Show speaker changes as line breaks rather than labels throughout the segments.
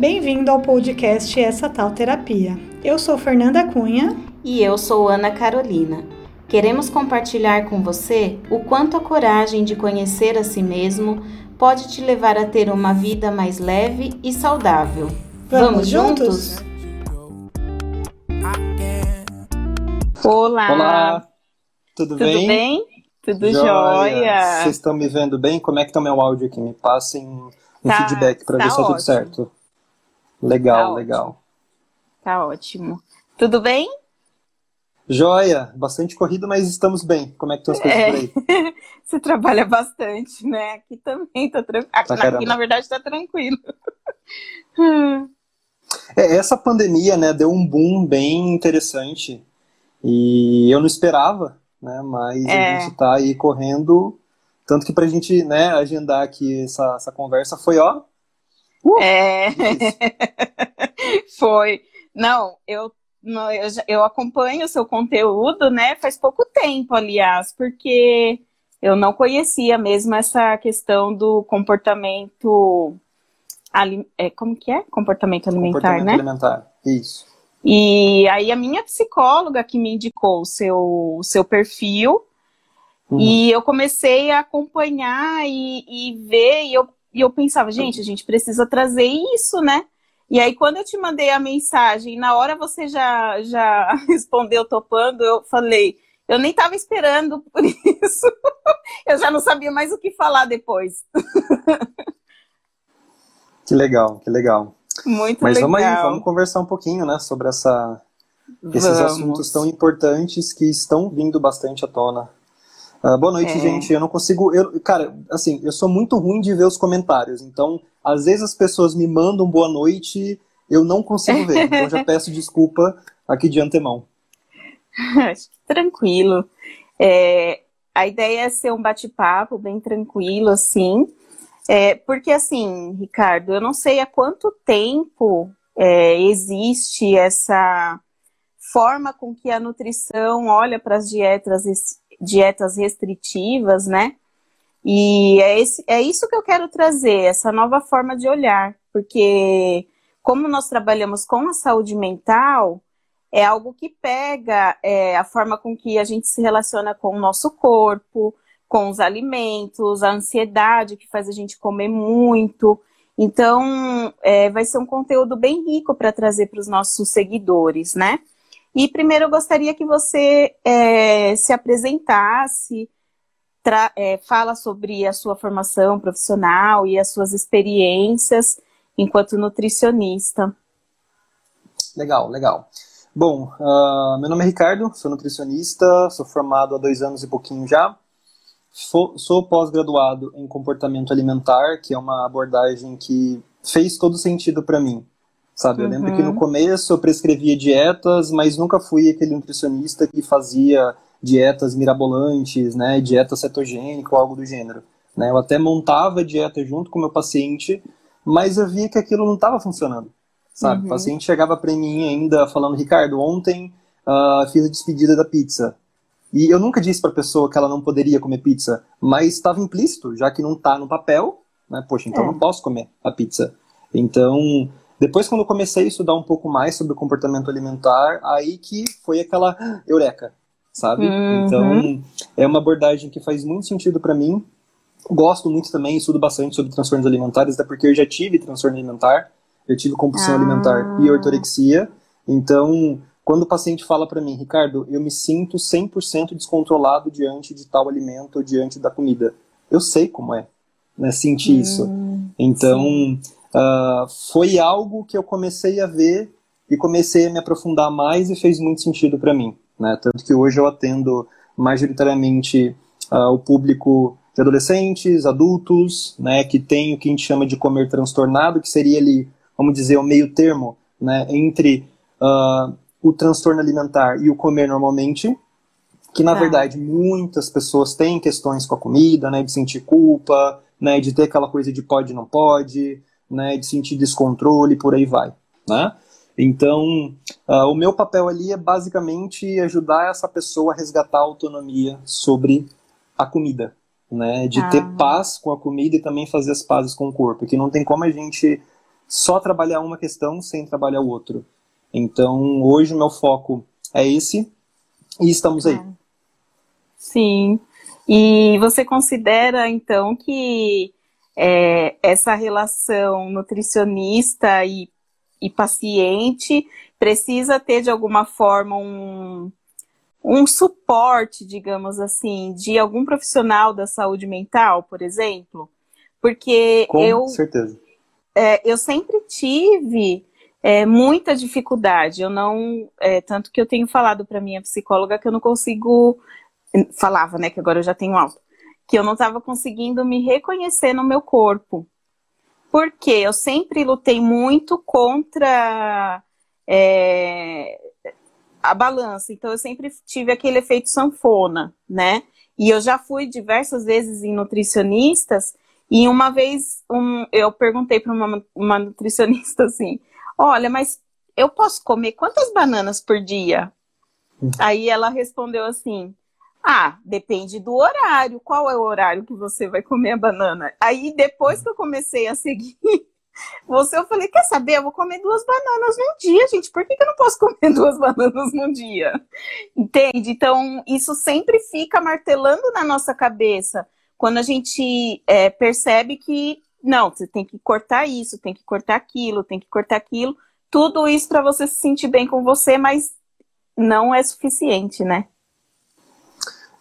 Bem-vindo ao podcast Essa Tal Terapia. Eu sou Fernanda Cunha.
E eu sou Ana Carolina. Queremos compartilhar com você o quanto a coragem de conhecer a si mesmo pode te levar a ter uma vida mais leve e saudável.
Vamos, Vamos juntos?
Olá!
Olá! Tudo,
Tudo
bem?
bem? Tudo jóia!
Vocês estão me vendo bem? Como é que tá o meu áudio aqui? Me passem um
Tá-
feedback para
tá
ver se tá tudo
ótimo.
certo. Legal,
Tá
legal.
Tá ótimo. Tudo bem?
Joia! Bastante corrido, mas estamos bem. Como é que estão as coisas
É.
por aí?
Você trabalha bastante, né? Aqui também tá tranquilo. Aqui,
caramba.
aqui, na verdade, tá tranquilo.
É, essa pandemia, né, deu um boom bem interessante. E eu não esperava, né? Mas
É.
a gente tá aí correndo. Tanto que pra gente, né, agendar aqui essa, essa conversa foi, ó.
É.
difícil.
Foi. Não, eu, eu, eu acompanho o seu conteúdo, né? Faz pouco tempo, aliás, porque eu não conhecia mesmo essa questão do comportamento. ali- é, como que é? Comportamento alimentar,
Comportamento
né?
alimentar. Isso.
E aí a minha psicóloga que me indicou o seu, o seu perfil.
Uhum.
E eu comecei a acompanhar e, e ver, e eu, e eu pensava, gente, a gente precisa trazer isso, né? E aí, quando eu te mandei a mensagem, na hora você já, já respondeu topando, eu falei, eu nem estava esperando por isso. eu já não sabia mais o que falar depois.
Que legal, que legal.
Muito
Mas
legal.
vamos aí, vamos conversar um pouquinho, né, sobre essa, esses
Vamos.
assuntos tão importantes que estão vindo bastante à tona. Ah, boa noite,
É.
gente. Eu não consigo. Eu, cara, assim, eu sou muito ruim de ver os comentários. Então, às vezes as pessoas me mandam boa noite, eu não consigo ver. Então, já peço desculpa aqui de antemão.
Acho que tranquilo. É, a ideia é ser um bate-papo bem tranquilo, assim. É, porque, assim, Ricardo, eu não sei há quanto tempo é, existe essa forma com que a nutrição olha para as dietas, dietas restritivas, né? E é, esse, é isso que eu quero trazer, essa nova forma de olhar. Porque, como nós trabalhamos com a saúde mental, é algo que pega é, a forma com que a gente se relaciona com o nosso corpo, com os alimentos, a ansiedade que faz a gente comer muito. Então, é, vai ser um conteúdo bem rico para trazer para os nossos seguidores, né? E primeiro eu gostaria que você é, se apresentasse, tra- é, fala sobre a sua formação profissional e as suas experiências enquanto nutricionista.
Legal, legal. Bom, ah, meu nome é Ricardo, sou nutricionista, sou formado há dois anos e pouquinho já. Fo- Sou pós-graduado em comportamento alimentar, que é uma abordagem que fez todo sentido para mim. Sabe, eu lembro que no
Uhum.
começo eu prescrevia dietas, mas nunca fui aquele nutricionista que fazia dietas mirabolantes, né, dieta cetogênica ou algo do gênero. Né? Eu até montava a dieta junto com o meu paciente, mas eu via que aquilo não estava funcionando. Sabe,
Uhum.
o paciente chegava para mim ainda falando, Ricardo, ontem ah, fiz a despedida da pizza. E eu nunca disse para a pessoa que ela não poderia comer pizza, mas estava implícito, já que não está no papel, né? Poxa, então
É.
não posso comer a pizza. Então, depois quando eu comecei a estudar um pouco mais sobre o comportamento alimentar, aí que foi aquela eureka, sabe?
Uhum.
Então, é uma abordagem que faz muito sentido para mim. Gosto muito também, estudo bastante sobre transtornos alimentares, até porque eu já tive transtorno alimentar, eu tive compulsão
Ah.
alimentar e ortorexia. Então, quando o paciente fala para mim, Ricardo, eu me sinto 100% descontrolado diante de tal alimento ou diante da comida. Eu sei como é, né, sentir isso.
Hum,
Então, ah, foi algo que eu comecei a ver e comecei a me aprofundar mais e fez muito sentido para mim. Né? Tanto que hoje eu atendo majoritariamente ah, o público de adolescentes, adultos, né, que tem o que a gente chama de comer transtornado, que seria ali, vamos dizer, o meio termo né, entre ah, o transtorno alimentar e o comer normalmente, que na
Tá.
verdade muitas pessoas têm questões com a comida, né, de sentir culpa, né, de ter aquela coisa de pode não pode, né, de sentir descontrole, por aí vai, né? Então, ah, o meu papel ali é basicamente ajudar essa pessoa a resgatar a autonomia sobre a comida, né, de ter
Ah.
paz com a comida e também fazer as pazes com o corpo, que não tem como a gente só trabalhar uma questão sem trabalhar o outro. Então, hoje o meu foco é esse e estamos aí.
Sim. E você considera, então, que é, essa relação nutricionista e, e paciente precisa ter, de alguma forma, um, um suporte, digamos assim, de algum profissional da saúde mental, por exemplo? Porque
Com
eu.
certeza.
É, eu sempre tive é, muita dificuldade. Eu não. É, tanto que eu tenho falado para minha psicóloga que eu não consigo. Falava, né? Que agora eu já tenho alto. Que eu não estava conseguindo me reconhecer no meu corpo. Porque eu sempre lutei muito contra é, a balança. Então eu sempre tive aquele efeito sanfona, né? E eu já fui diversas vezes em nutricionistas e uma vez um, eu perguntei para uma, uma nutricionista assim: Olha, mas eu posso comer quantas bananas por dia? Uhum. Aí ela respondeu assim: Ah, depende do horário. Qual é o horário que você vai comer a banana? Aí depois que eu comecei a seguir você, eu falei: Quer saber? Eu vou comer duas bananas num dia, gente. Por que, que eu não posso comer duas bananas num dia? Entende? Então, isso sempre fica martelando na nossa cabeça quando a gente é, percebe que não, você tem que cortar isso, tem que cortar aquilo, tem que cortar aquilo, tudo isso para você se sentir bem com você, mas não é suficiente, né?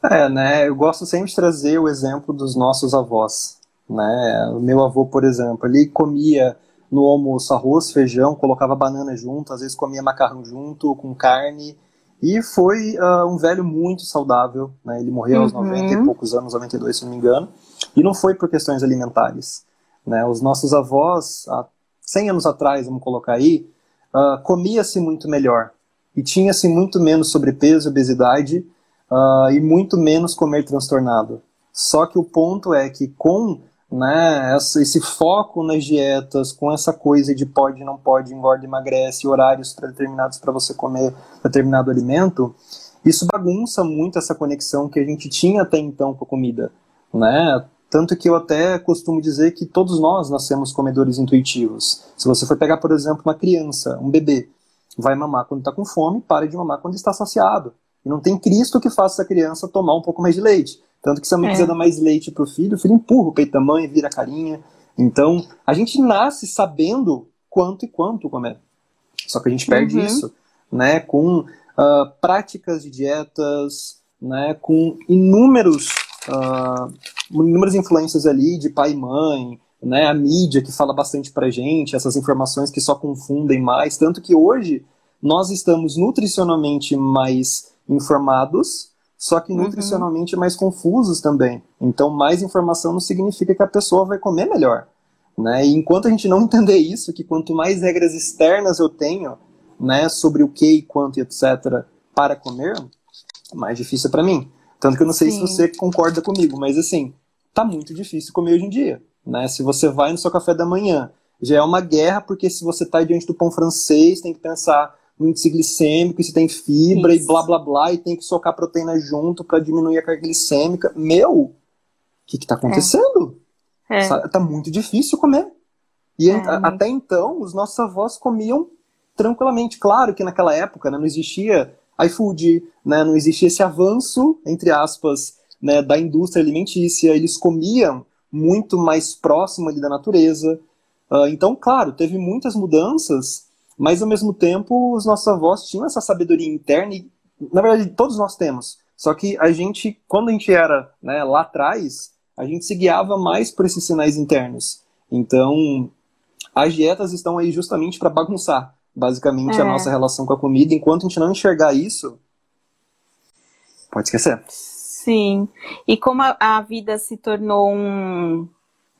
É, né? Eu gosto sempre de trazer o exemplo dos nossos avós, né? O meu avô, por exemplo, ele comia no almoço arroz, feijão, colocava banana junto, às vezes comia macarrão junto com carne e foi uh, um velho muito saudável, né? Ele morreu aos 90 uhum. e poucos anos, 92 se não me engano, e não foi por questões alimentares, né? Os nossos avós, há 100 anos atrás, vamos colocar aí, uh, comia-se muito melhor e tinha-se muito menos sobrepeso, obesidade uh, e muito menos comer transtornado. Só que o ponto é que com né, esse foco nas dietas, com essa coisa de pode, não pode, engorda, emagrece, horários determinados para você comer determinado alimento, isso bagunça muito essa conexão que a gente tinha até então com a comida, né? Tanto que eu até costumo dizer que todos nós nascemos comedores intuitivos. Se você for pegar, por exemplo, uma criança, um bebê, vai mamar quando está com fome, para de mamar quando está saciado. E não tem Cristo que faça essa criança tomar um pouco mais de leite. Tanto que se a mãe é. quiser dar mais leite pro filho, o filho empurra o peito da mãe, vira a carinha. Então, a gente nasce sabendo quanto e quanto comer. Só que a gente perde uhum. isso, né? Com uh, práticas de dietas, né? Com inúmeros, uh, inúmeras influências ali de pai e mãe, né? A mídia que fala bastante pra gente, essas informações que só confundem mais. Tanto que hoje nós estamos nutricionalmente mais informados, só que uhum. nutricionalmente uhum. mais confusos também. Então, mais informação não significa que a pessoa vai comer melhor. Né? E enquanto a gente não entender isso, que quanto mais regras externas eu tenho, né, sobre o que e quanto e etc, para comer, mais difícil é para mim. Tanto que eu não sei Sim. se você concorda comigo, mas assim, tá muito difícil comer hoje em dia. Né? Se você vai no seu café da manhã, já é uma guerra, porque se você está diante do pão francês, tem que pensar no índice glicêmico, e se tem fibra Isso. e blá blá blá, e tem que socar proteína junto para diminuir a carga glicêmica. Meu, o que está acontecendo? É. É. Tá muito difícil comer. E é, até então, os nossos avós comiam tranquilamente. Claro que naquela época né, não existia iFood, né, não existia esse avanço, entre aspas, né, da indústria alimentícia. Eles comiam muito mais próximo ali da natureza. Uh, então, claro, teve muitas mudanças mas ao mesmo tempo os nossos avós tinham essa sabedoria interna e, na verdade, todos nós temos. Só que a gente, quando a gente era né, lá atrás, a gente se guiava mais por esses sinais internos. Então, as dietas estão aí justamente para bagunçar, basicamente, é. a nossa relação com a comida. Enquanto a gente não enxergar isso, pode esquecer.
Sim. E como a, a vida se tornou um,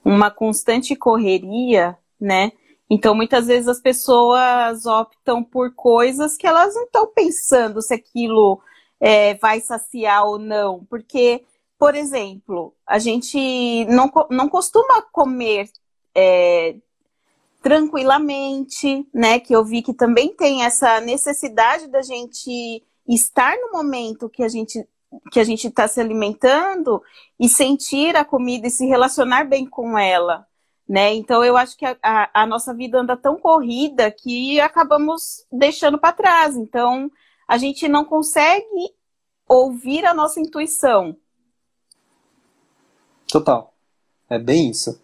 uma constante correria, né? Então, muitas vezes as pessoas optam por coisas que elas não estão pensando se aquilo é, vai saciar ou não. Porque, por exemplo, a gente não, não costuma comer é, tranquilamente, né? Que eu vi que também tem essa necessidade da gente estar no momento que a gente que a gente está se alimentando e sentir a comida e se relacionar bem com ela, né? Então eu acho que a, a, a nossa vida anda tão corrida que acabamos deixando para trás. Então a gente não consegue ouvir a nossa intuição.
Total. É bem isso.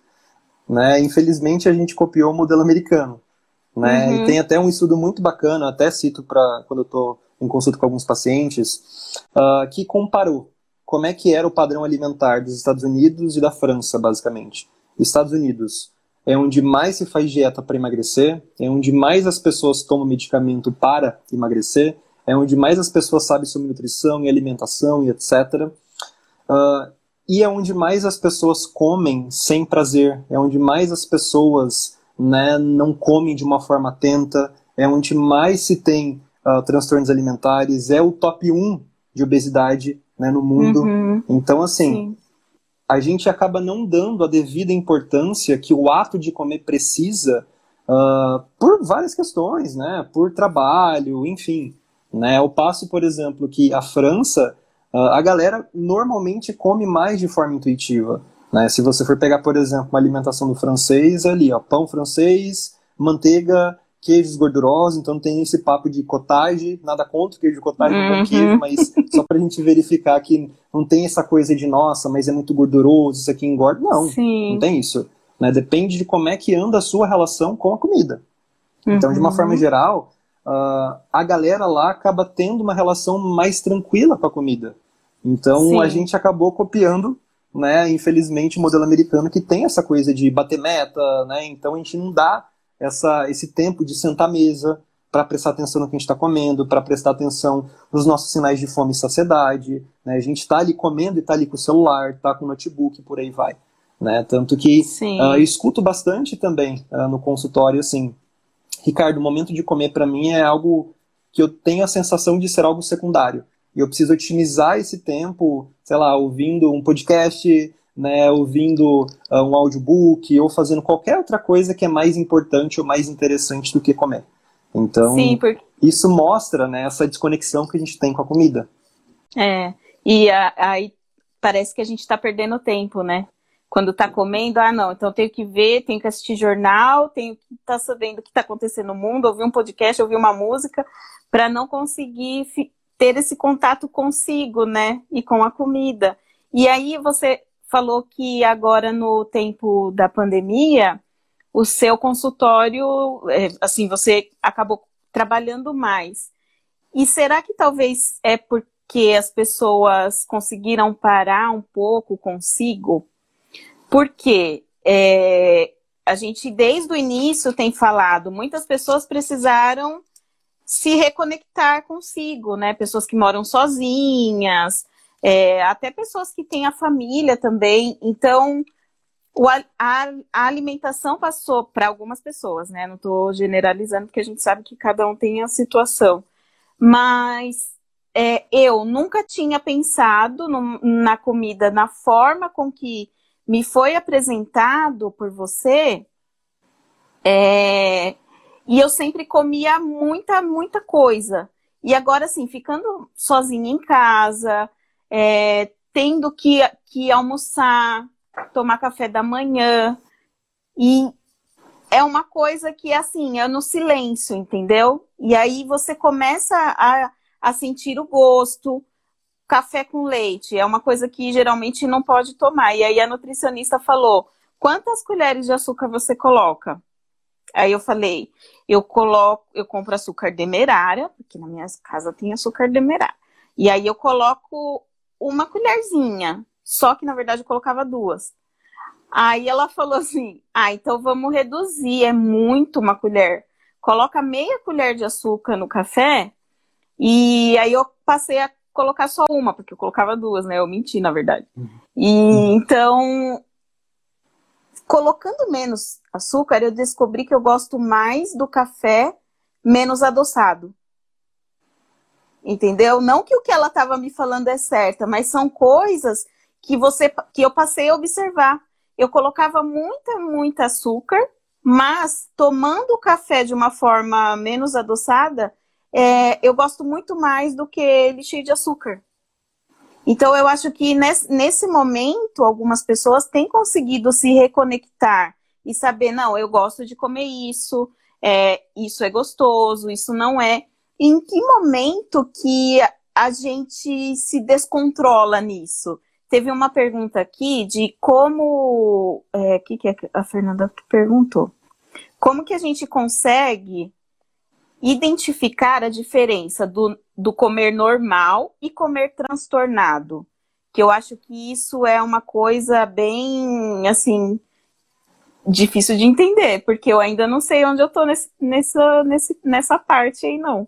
Né? Infelizmente a gente copiou o modelo americano. Né? Uhum. E tem até um estudo muito bacana, até cito para quando eu estou em consulta com alguns pacientes, uh, que comparou como é que era o padrão alimentar dos Estados Unidos e da França, basicamente. Estados Unidos é onde mais se faz dieta para emagrecer, é onde mais as pessoas tomam medicamento para emagrecer, é onde mais as pessoas sabem sobre nutrição e alimentação e etc. Uh, ah, e é onde mais as pessoas comem sem prazer, é onde mais as pessoas né, não comem de uma forma atenta, é onde mais se tem uh, transtornos alimentares, é o top 1 de obesidade né, no mundo. Uhum. Então, assim, Sim. A gente acaba não dando a devida importância que o ato de comer precisa uh, por várias questões, né? Por trabalho, enfim. Né? Ao passo, por exemplo, que a França, uh, a galera normalmente come mais de forma intuitiva. Né? Se você for pegar, por exemplo, uma alimentação do francês, ali, ó, pão francês, manteiga, queijos gordurosos, então tem esse papo de cottage, nada contra o queijo de cottage, uhum. queijo, mas só pra gente verificar que não tem essa coisa de, nossa, mas é muito gorduroso, isso aqui engorda. Não, Sim. não tem isso. Né? Depende de como é que anda a sua relação com a comida. Uhum. Então, de uma uhum. forma geral, uh, a galera lá acaba tendo uma relação mais tranquila com a comida. Então, Sim. a gente acabou copiando né, infelizmente, o modelo americano que tem essa coisa de bater meta, né, então a gente não dá essa, esse tempo de sentar à mesa para prestar atenção no que a gente está comendo, para prestar atenção nos nossos sinais de fome e saciedade. Né? A gente está ali comendo e está ali com o celular, está com o notebook, por aí vai. Né? Tanto que uh, eu escuto bastante também uh, no consultório, assim, Ricardo, o momento de comer para mim é algo que eu tenho a sensação de ser algo secundário. E eu preciso otimizar esse tempo, sei lá, ouvindo um podcast, né, ouvindo uh, um audiobook ou fazendo qualquer outra coisa que é mais importante ou mais interessante do que comer. Então, Sim, porque... isso mostra né, essa desconexão que a gente tem com a comida.
É, e aí parece que a gente está perdendo tempo, né? Quando está comendo, ah, não, então tenho que ver, tenho que assistir jornal, tenho que estar tá sabendo o que está acontecendo no mundo, ouvir um podcast, ouvir uma música, para não conseguir ter esse contato consigo, né? E com a comida. E aí você falou que agora no tempo da pandemia, o seu consultório, é, assim, você acabou trabalhando mais. E será que talvez é porque as pessoas conseguiram parar um pouco consigo? Porque é, a gente, desde o início, tem falado, muitas pessoas precisaram se reconectar consigo, né? Pessoas que moram sozinhas, é, até pessoas que têm a família também. Então, o, a, a, alimentação passou para algumas pessoas, né? Não estou generalizando, porque a gente sabe que cada um tem a situação. Mas é, eu nunca tinha pensado no, na comida na forma com que me foi apresentado por você. É, e eu sempre comia muita, muita coisa. E agora, assim, ficando sozinha em casa, é, tendo que, que almoçar, tomar café da manhã. E é uma coisa que, assim, é no silêncio, entendeu? E aí você começa a, a sentir o gosto. Café com leite é uma coisa que geralmente não pode tomar. E aí a nutricionista falou: quantas colheres de açúcar você coloca? Aí eu falei, eu coloco, eu compro açúcar demerara, porque na minha casa tem açúcar demerara. E aí eu coloco uma colherzinha. Só que, na verdade, eu colocava duas. Aí ela falou assim: ah, então vamos reduzir, é muito uma colher. Coloca meia colher de açúcar no café. E aí eu passei a colocar só uma, porque eu colocava duas, né? Eu menti, na verdade. Uhum. E então, colocando menos açúcar, eu descobri que eu gosto mais do café menos adoçado entendeu? Não que o que ela estava me falando é certa, mas são coisas que você que eu passei a observar. Eu colocava muita, muita açúcar, mas tomando o café de uma forma menos adoçada, é, eu gosto muito mais do que ele cheio de açúcar. Então, eu acho que nesse, nesse momento, algumas pessoas têm conseguido se reconectar e saber, não, eu gosto de comer isso, é, isso é gostoso, isso não é. Em que momento que a gente se descontrola nisso? Teve uma pergunta aqui de como. O é, que, que a Fernanda perguntou? Como que a gente consegue identificar a diferença do, do comer normal e comer transtornado? Que eu acho que isso é uma coisa bem, assim, difícil de entender, porque eu ainda não sei onde eu tô nesse, nessa, nesse, nessa parte aí, não.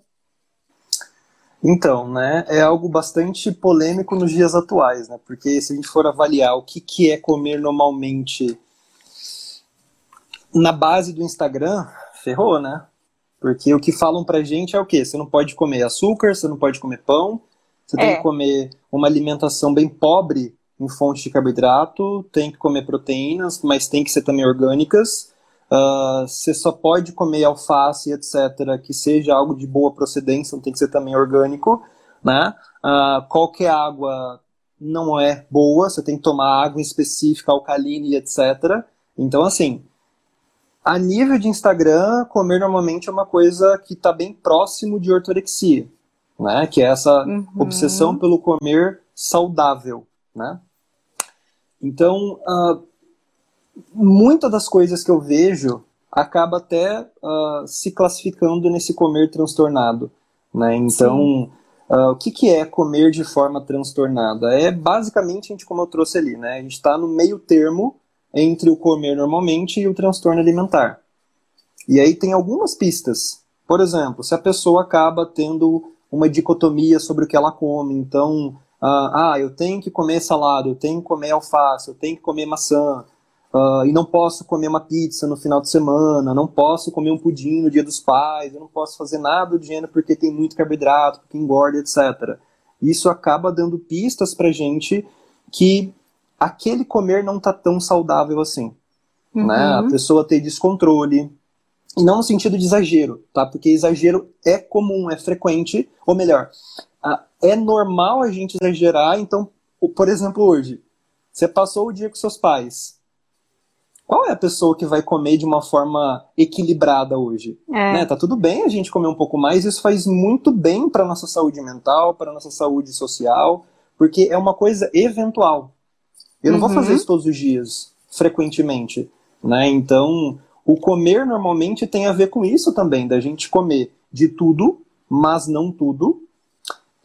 Então, né, é algo bastante polêmico nos dias atuais, né, porque se a gente for avaliar o que, que é comer normalmente na base do Instagram, ferrou, né? Porque o que falam pra gente é o quê? Você não pode comer açúcar, você não pode comer pão, você é. tem que comer uma alimentação bem pobre em fonte de carboidrato, tem que comer proteínas, mas tem que ser também orgânicas. Uh, você só pode comer alface, etc., que seja algo de boa procedência, não tem que ser também orgânico. Né? Uh, qualquer água não é boa, você tem que tomar água específica, alcalina e etc. Então, assim, a nível de Instagram, comer normalmente é uma coisa que está bem próximo de ortorexia, né? Que é essa uhum. obsessão pelo comer saudável, né? Então, uh, muitas das coisas que eu vejo acaba até uh, se classificando nesse comer transtornado. Né? Então, uh, o que, que é comer de forma transtornada? É basicamente, a gente, como eu trouxe ali, né? a gente está no meio termo entre o comer normalmente e o transtorno alimentar. E aí tem algumas pistas. Por exemplo, se a pessoa acaba tendo uma dicotomia sobre o que ela come, então ah, ah, eu tenho que comer salada, eu tenho que comer alface, eu tenho que comer maçã, uh, e não posso comer uma pizza no final de semana, não posso comer um pudim no dia dos pais, eu não posso fazer nada do gênero porque tem muito carboidrato, porque engorda, etc. Isso acaba dando pistas pra gente que aquele comer não tá tão saudável assim. Uhum. Né? A pessoa tem descontrole, e não no sentido de exagero, tá? Porque exagero é comum, é frequente, ou melhor, é normal a gente exagerar. Então, por exemplo, hoje, você passou o dia com seus pais. Qual é a pessoa que vai comer de uma forma equilibrada hoje? É. Né? Tá tudo bem a gente comer um pouco mais, isso faz muito bem para nossa saúde mental, para nossa saúde social, porque é uma coisa eventual. Eu não uhum. vou fazer isso todos os dias, frequentemente, né? Então, o comer normalmente tem a ver com isso também, da gente comer de tudo, mas não tudo,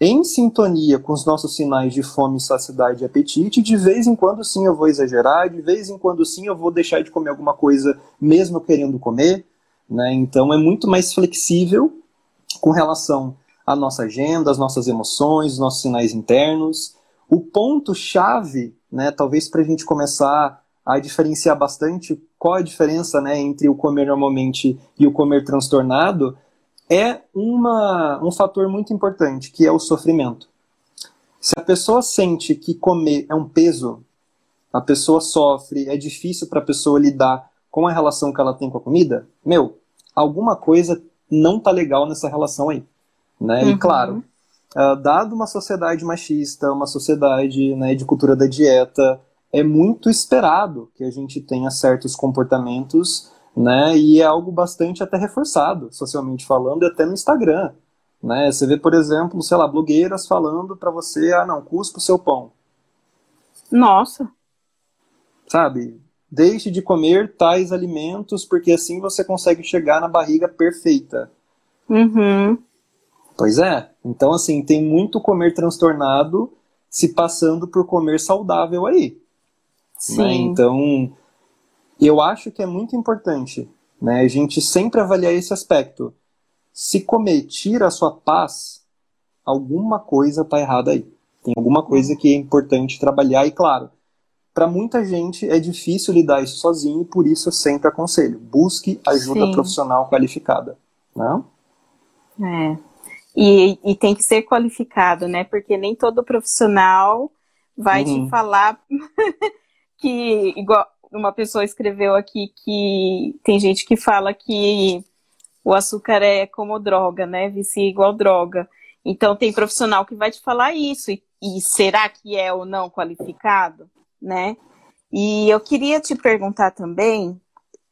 em sintonia com os nossos sinais de fome, saciedade e apetite. De vez em quando, sim, eu vou exagerar, de vez em quando, sim, eu vou deixar de comer alguma coisa, mesmo querendo comer. Né? Então, é muito mais flexível com relação à nossa agenda, às nossas emoções, os nossos sinais internos. O ponto-chave, né, talvez para a gente começar a diferenciar bastante qual a diferença né, entre o comer normalmente e o comer transtornado, é uma, um fator muito importante, que é o sofrimento. Se a pessoa sente que comer é um peso, a pessoa sofre, é difícil para a pessoa lidar com a relação que ela tem com a comida, meu, alguma coisa não tá legal nessa relação aí. Né? Uhum. E claro, uh, dado uma sociedade machista, uma sociedade né, de cultura da dieta, é muito esperado que a gente tenha certos comportamentos né? E é algo bastante até reforçado, socialmente falando, e até no Instagram, né? Você vê, por exemplo, sei lá, blogueiras falando para você, ah, não, cuspa o seu pão.
Nossa.
Sabe? Deixe de comer tais alimentos, porque assim você consegue chegar na barriga perfeita.
Uhum.
Pois é. Então, assim, tem muito comer transtornado se passando por comer saudável aí. Né? Sim. Né? Então, eu acho que é muito importante né, a gente sempre avaliar esse aspecto. Se comer tira a sua paz, alguma coisa está errada aí. Tem alguma coisa que é importante trabalhar, e claro, para muita gente é difícil lidar isso sozinho, e por isso eu sempre aconselho: busque ajuda Sim. profissional qualificada. Né?
É. E, e, tem que ser qualificado, né? Porque nem todo profissional vai uhum. te falar que, igual, uma pessoa escreveu aqui que tem gente que fala que o açúcar é como droga, né? Vicia igual droga. Então tem profissional que vai te falar isso. E, e será que é ou não qualificado, né? E eu queria te perguntar também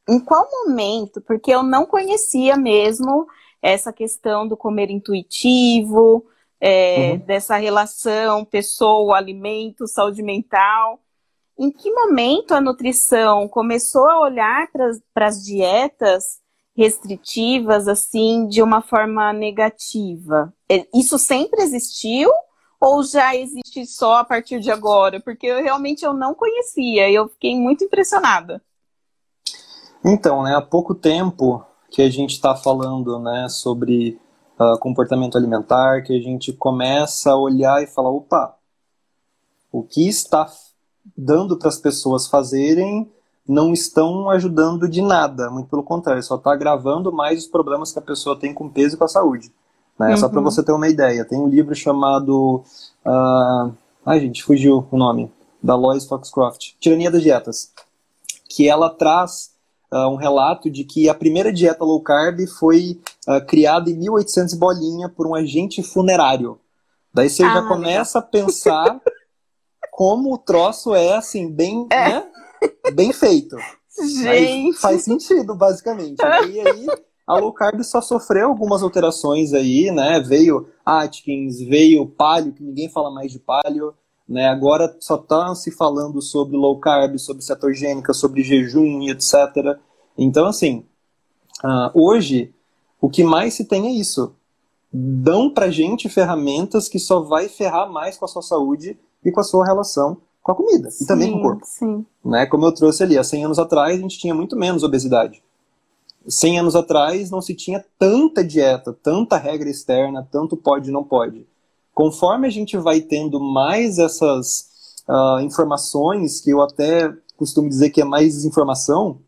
em qual momento, porque eu não conhecia mesmo essa questão do comer intuitivo, é, uhum. dessa relação pessoa, alimento, saúde mental. Em que momento a nutrição começou a olhar para as dietas restritivas assim de uma forma negativa? É, isso sempre existiu ou já existe só a partir de agora? Porque eu realmente eu não conhecia e eu fiquei muito impressionada.
Então, né, há pouco tempo que a gente está falando né, sobre uh, comportamento alimentar, que a gente começa a olhar e falar, opa, o que está dando para as pessoas fazerem não estão ajudando de nada, muito pelo contrário, só está agravando mais os problemas que a pessoa tem com peso e com a saúde. Né? Uhum. Só para você ter uma ideia, tem um livro chamado. Uh... Ai, gente, fugiu o nome. Da Lois Foxcroft, Tirania das Dietas. Que ela traz uh, um relato de que a primeira dieta low carb foi uh, criada em 1800 bolinha por um agente funerário. Daí você ah, já começa a pensar como o troço é assim, bem, é. Né? bem feito.
Gente.
faz sentido, basicamente. E aí a low carb só sofreu algumas alterações aí, né? Veio Atkins, veio palio, que ninguém fala mais de palio, né? Agora só está se falando sobre low carb, sobre cetogênica, sobre jejum e etc. Então, assim, uh, hoje o que mais se tem é isso. Dão pra gente ferramentas que só vai ferrar mais com a sua saúde e com a sua relação com a comida sim, e também com o corpo.
Sim.
Né? Como eu trouxe ali, há 100 anos atrás a gente tinha muito menos obesidade. 100 anos atrás não se tinha tanta dieta, tanta regra externa, tanto pode e não pode. Conforme a gente vai tendo mais essas uh, informações, que eu até costumo dizer que é mais desinformação,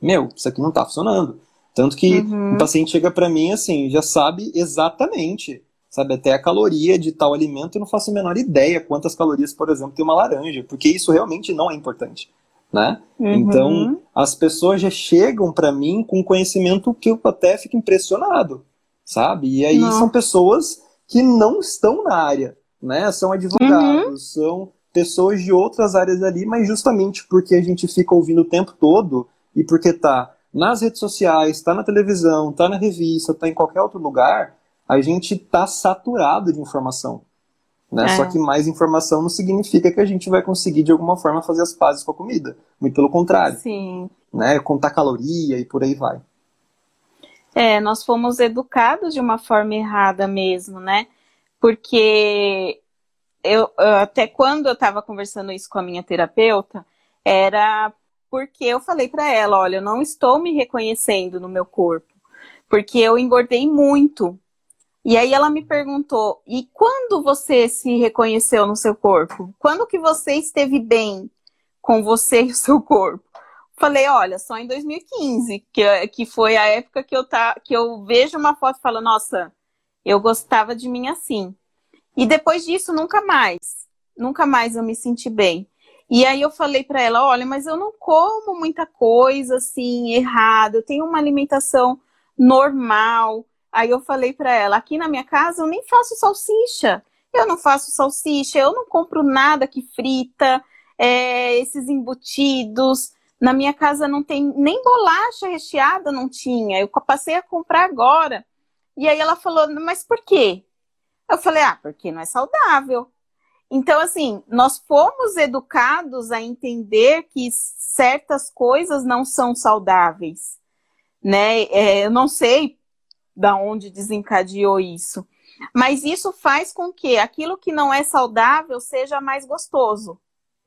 meu, isso aqui não está funcionando. Tanto que uhum. o paciente chega para mim assim, já sabe exatamente, sabe até a caloria de tal alimento, eu não faço a menor ideia quantas calorias, por exemplo, tem uma laranja, porque isso realmente não é importante né? Uhum. Então, as pessoas já chegam para mim com conhecimento que eu até fico impressionado, sabe? E aí são pessoas que não estão na área, né? São advogados, uhum. são pessoas de outras áreas ali, mas justamente porque a gente fica ouvindo o tempo todo e porque tá nas redes sociais, tá na televisão, tá na revista, tá em qualquer outro lugar, a gente tá saturado de informação. Né? É. Só que mais informação não significa que a gente vai conseguir de alguma forma fazer as pazes com a comida. Muito pelo contrário.
Sim.
Né? Contar caloria e por aí vai.
É, nós fomos educados de uma forma errada mesmo, né? Porque eu até quando eu estava conversando isso com a minha terapeuta, era porque eu falei para ela, olha, eu não estou me reconhecendo no meu corpo, porque eu engordei muito e aí ela me perguntou: "E quando você se reconheceu no seu corpo? Quando que você esteve bem com você e o seu corpo?" Falei: "Olha, só em 2015, que, que foi a época que eu tá que eu vejo uma foto e falo: "Nossa, eu gostava de mim assim". E depois disso nunca mais. Nunca mais eu me senti bem. E aí eu falei para ela, olha, mas eu não como muita coisa assim errada, eu tenho uma alimentação normal, Aí eu falei para ela: aqui na minha casa eu nem faço salsicha. Eu não faço salsicha, eu não compro nada que frita, é, esses embutidos. Na minha casa não tem nem bolacha recheada, não tinha. Eu passei a comprar agora. E aí ela falou: mas por quê? Eu falei: ah, porque não é saudável. Então, assim, nós fomos educados a entender que certas coisas não são saudáveis, né? É, eu não sei da onde desencadeou isso. Mas isso faz com que aquilo que não é saudável seja mais gostoso,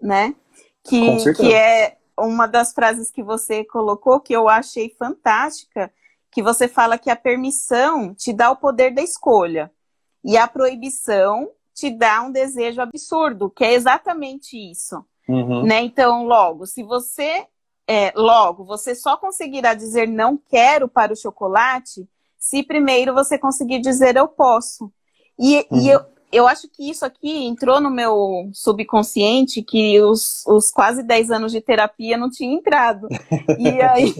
né? Que, que é uma das frases que você colocou que eu achei fantástica, que você fala que a permissão te dá o poder da escolha e a proibição te dá um desejo absurdo, que é exatamente isso. Uhum. Né? Então, logo, se você é, logo você só conseguirá dizer não quero para o chocolate se primeiro você conseguir dizer eu posso. E, uhum. e eu, eu acho que isso aqui entrou no meu subconsciente, que os, os quase 10 anos de terapia não tinha entrado. E aí,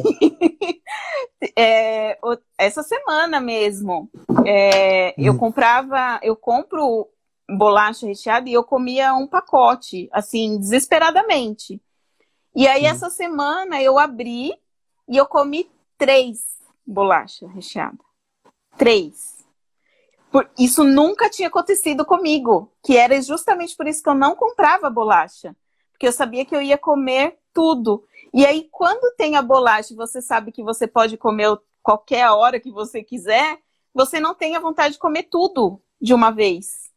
é, essa semana mesmo, é, eu uhum. comprava, eu compro bolacha recheada e eu comia um pacote, assim, desesperadamente. E aí, essa semana, eu abri e eu comi três bolachas recheadas. Três. Por, isso nunca tinha acontecido comigo, que era justamente por isso que eu não comprava bolacha, porque eu sabia que eu ia comer tudo. E aí, quando tem a bolacha, você sabe que você pode comer qualquer hora que você quiser, você não tem a vontade de comer tudo de uma vez.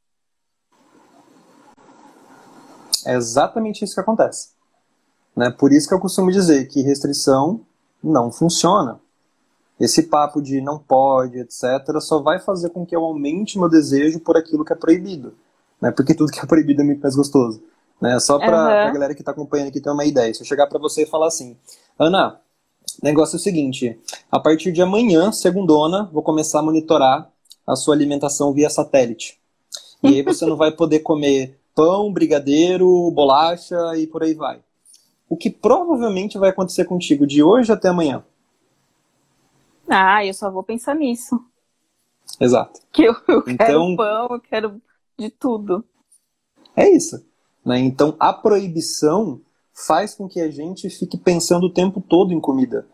É exatamente isso que acontece. Né? Por isso que eu costumo dizer que restrição não funciona. Esse papo de não pode, etc., só vai fazer com que eu aumente meu desejo por aquilo que é proibido. Né? Porque tudo que é proibido é muito mais gostoso. Né? Só para uhum. a galera que está acompanhando aqui ter uma ideia. Se eu chegar para você e falar assim, Ana, negócio é o seguinte: a partir de amanhã, segundona, vou começar a monitorar a sua alimentação via satélite. E aí você não vai poder comer pão, brigadeiro, bolacha e por aí vai. O que provavelmente vai acontecer contigo de hoje até amanhã?
Ah, eu só vou pensar nisso.
Exato.
Que eu, eu então, quero pão, eu quero de tudo.
É isso. Né? Então, a proibição faz com que a gente fique pensando o tempo todo em comida.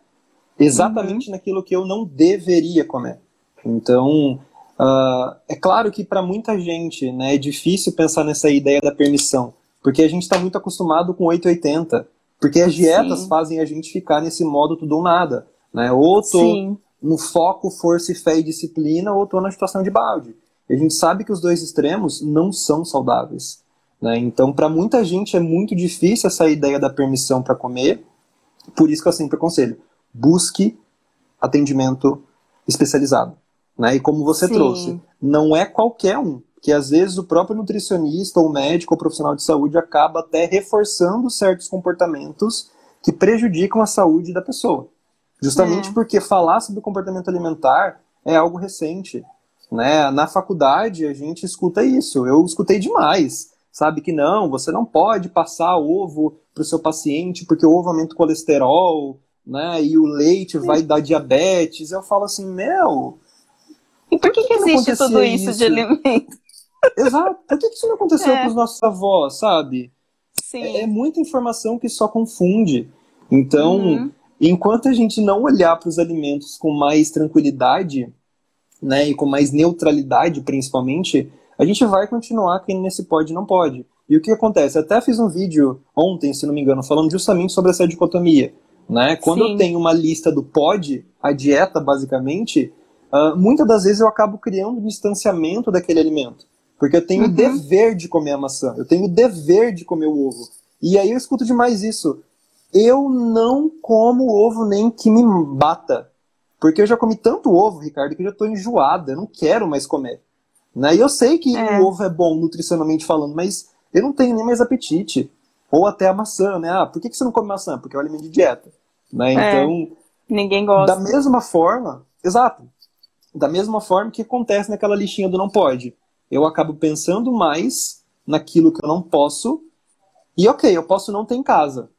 Exatamente uhum. naquilo que eu não deveria comer. Então, Uh, é claro que para muita gente né, é difícil pensar nessa ideia da permissão, porque a gente está muito acostumado com 880, porque as dietas Sim. fazem a gente ficar nesse modo tudo ou nada. Né? Ou tô Sim. no foco, força e fé e disciplina, ou tô na situação de balde. E a gente sabe que os dois extremos não são saudáveis. Né? Então, para muita gente é muito difícil essa ideia da permissão para comer, por isso que eu sempre aconselho, busque atendimento especializado. Né? E como você Sim. trouxe, não é qualquer um, que às vezes o próprio nutricionista ou médico ou profissional de saúde acaba até reforçando certos comportamentos que prejudicam a saúde da pessoa. Justamente é. porque falar sobre comportamento alimentar é algo recente. Né? Na faculdade a gente escuta isso, eu escutei demais. Sabe que não, você não pode passar ovo para o seu paciente porque o ovo aumenta o colesterol, né? E o leite vai dar diabetes. Eu falo assim, meu,
e por que, que, que existe tudo isso, isso, de alimento?
Exato. Por que, que isso não aconteceu é. com os nossos avós, sabe? Sim. É, é muita informação que só confunde. Então, uhum. Enquanto a gente não olhar para os alimentos com mais tranquilidade, né, e com mais neutralidade, principalmente, a gente vai continuar caindo nesse pode e não pode. E o que acontece? até fiz um vídeo ontem, se não me engano, falando justamente sobre essa dicotomia. Né? Quando Sim. eu tenho uma lista do pode, a dieta, basicamente, uh, muitas das vezes eu acabo criando um distanciamento daquele alimento. Porque eu tenho uhum. o dever de comer a maçã, eu tenho o dever de comer o ovo. E aí eu escuto demais isso. Eu não como ovo nem que me bata. Porque eu já comi tanto ovo, Ricardo, que eu já estou enjoada, eu não quero mais comer. Né? E eu sei que é. o ovo é bom nutricionalmente falando, mas eu não tenho nem mais apetite. Ou até a maçã, né? Ah, por que, que você não come maçã? Porque é um alimento de dieta. Né? É. Então.
Ninguém gosta.
Da mesma forma, exato. Da mesma forma que acontece naquela listinha do não pode. Eu acabo pensando mais naquilo que eu não posso. E ok, eu posso não ter em casa.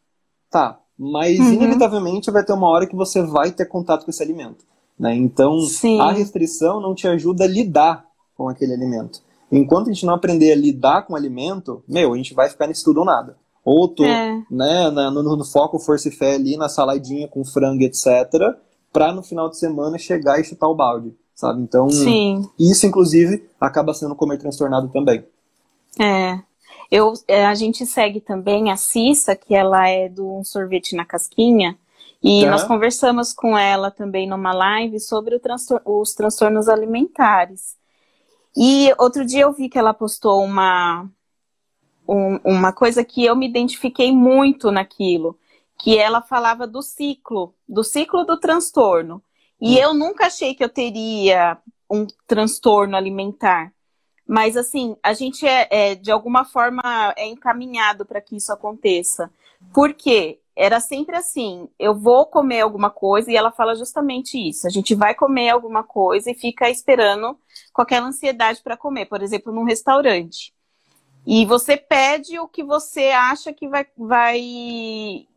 Tá, mas uhum. inevitavelmente vai ter uma hora que você vai ter contato com esse alimento. Né? Então, Sim. a restrição não te ajuda a lidar com aquele alimento. Enquanto a gente não aprender a lidar com o alimento, meu, a gente vai ficar nesse tudo ou nada. Ou tô é. né, no, no, foco força e fé ali, na saladinha com frango, etc para no final de semana chegar e chutar o balde, sabe? Então, Sim. isso inclusive acaba sendo comer transtornado também.
É. Eu, é, a gente segue também a Cissa, que ela é do sorvete na casquinha, e é. nós conversamos com ela também numa live sobre transtor os transtornos alimentares. E outro dia eu vi que ela postou uma, um, uma coisa que eu me identifiquei muito naquilo, que ela falava do ciclo, do ciclo do transtorno. E hum. eu nunca achei que eu teria um transtorno alimentar. Mas, assim, a gente é, é de alguma forma, é encaminhado para que isso aconteça. Por quê? Era sempre assim: eu vou comer alguma coisa, e ela fala justamente isso. A gente vai comer alguma coisa e fica esperando com aquela ansiedade para comer, por exemplo, num restaurante. E você pede o que você acha que vai, vai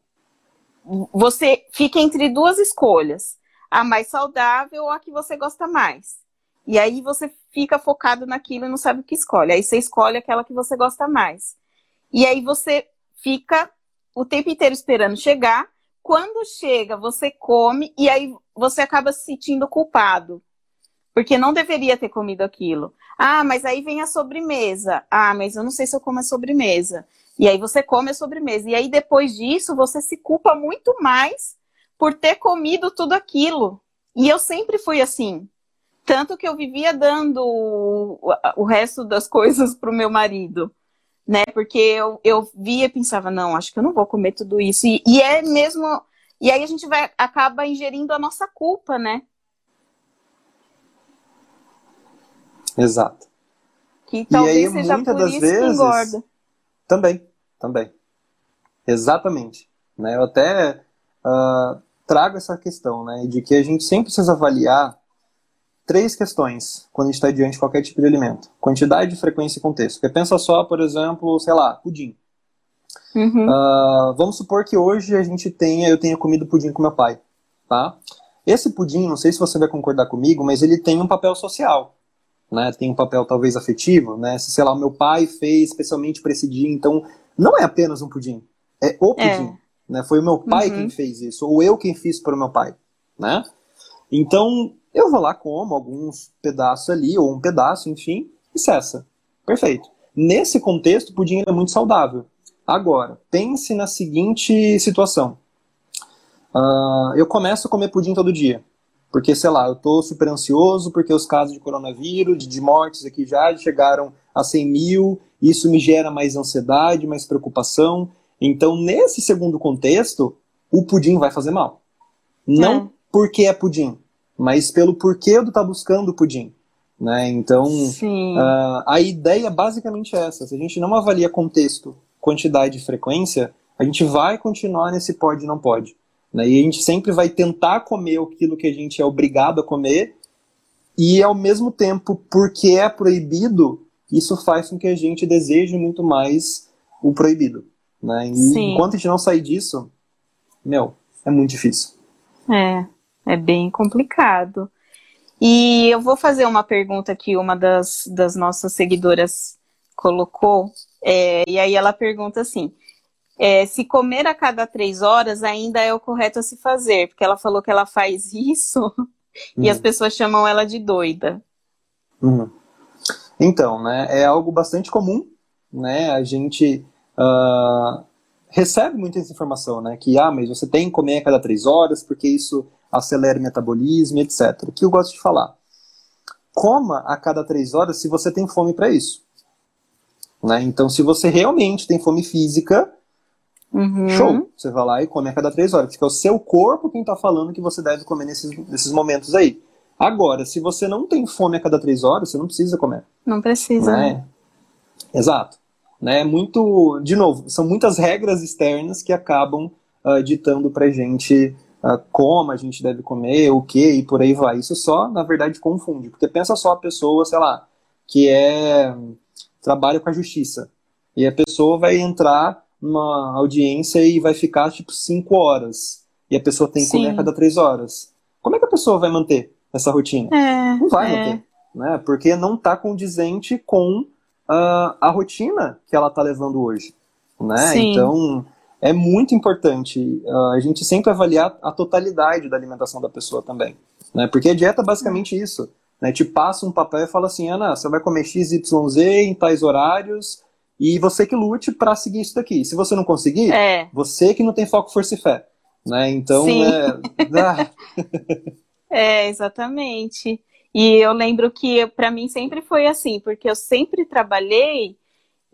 você fica entre duas escolhas, a mais saudável ou a que você gosta mais. E aí você fica focado naquilo e não sabe o que escolhe. Aí você escolhe aquela que você gosta mais. E aí você fica o tempo inteiro esperando chegar quando chega, você come e aí você acaba se sentindo culpado. Porque não deveria ter comido aquilo. Ah, mas aí vem a sobremesa. Ah, mas eu não sei se eu como a sobremesa. E aí você come a sobremesa. E aí depois disso, você se culpa muito mais por ter comido tudo aquilo. E eu sempre fui assim. Tanto que eu vivia dando o, resto das coisas para o meu marido. Né? Porque eu, eu via e pensava, não, acho que eu não vou comer tudo isso. E, e é mesmo. E aí a gente vai acaba ingerindo a nossa culpa, né?
Exato.
Que talvez e aí, seja muitas por das isso vezes, que engorda.
Também, também. Exatamente. Né? Eu até uh, trago essa questão, né, de que a gente sempre precisa avaliar três questões quando a gente está diante de qualquer tipo de alimento: quantidade, frequência e contexto. Porque pensa só, por exemplo, sei lá, pudim. Uhum. Uh, vamos supor que hoje a gente tenha, eu tenha comido pudim com meu pai, tá? Esse pudim, não sei se você vai concordar comigo, mas ele tem um papel social, né? Tem um papel talvez afetivo, né? Se sei lá, o meu pai fez especialmente para esse dia, então não é apenas um pudim, é o é. pudim. É. Né? Foi o meu pai uhum. quem fez isso, ou eu quem fiz para o meu pai, né? Então, eu vou lá, como alguns pedaços ali, ou um pedaço, enfim, e cessa. Perfeito. Nesse contexto, o pudim é muito saudável. Agora, pense na seguinte situação. Uh, eu começo a comer pudim todo dia. Porque, sei lá, eu tô super ansioso, porque os casos de coronavírus, de mortes aqui já chegaram a 100 mil, isso me gera mais ansiedade, mais preocupação. Então, nesse segundo contexto, o pudim vai fazer mal. Não é. porque é pudim, mas pelo porquê do estar tá buscando o pudim. Né? Então, uh, a ideia é basicamente essa. Se a gente não avalia contexto, quantidade e frequência, a gente vai continuar nesse pode e não pode. Né? E a gente sempre vai tentar comer aquilo que a gente é obrigado a comer, e ao mesmo tempo, porque é proibido, isso faz com que a gente deseje muito mais o proibido. Né? E enquanto a gente não sair disso, meu, é muito difícil.
É, é bem complicado. E eu vou fazer uma pergunta que uma das, das nossas seguidoras colocou, é, e aí ela pergunta assim: é, se comer a cada três horas ainda é o correto a se fazer, porque ela falou que ela faz isso uhum. e as uhum. pessoas chamam ela de doida.
Uhum. Então, né, é algo bastante comum, né, a gente uh, recebe muita informação, né? Que, ah, mas você tem que comer a cada três horas, porque isso acelera o metabolismo, etc. O que eu gosto de falar? Coma a cada três horas se você tem fome para isso. Né? Então, se você realmente tem fome física, uhum. show, você vai lá e come a cada três horas. Porque é o seu corpo quem está falando que você deve comer nesses, nesses momentos aí. Agora, se você não tem fome a cada três horas, você não precisa comer.
Não precisa. Né?
Exato. Né? Muito, de novo, são muitas regras externas que acabam uh, ditando pra gente uh, como a gente deve comer, o que e por aí vai. Isso só, na verdade, confunde. Porque pensa só a pessoa, sei lá, que é trabalha com a justiça. E a pessoa vai entrar numa audiência e vai ficar tipo cinco horas. E a pessoa tem que Sim. comer a cada três horas. Como é que a pessoa vai manter essa rotina?
É,
não vai é. manter. Né? Porque não está condizente com uh, a rotina que ela está levando hoje. Né? Então, é muito importante uh, a gente sempre avaliar a totalidade da alimentação da pessoa também. Né? Porque a dieta é basicamente isso. Né? Te passa um papel e fala assim, Ana, você vai comer XYZ em tais horários e você que lute para seguir isso daqui. Se você não conseguir, é. você que não tem foco, força e fé. Né? Então, Sim. é...
É, exatamente. E eu lembro que para mim sempre foi assim, porque eu sempre trabalhei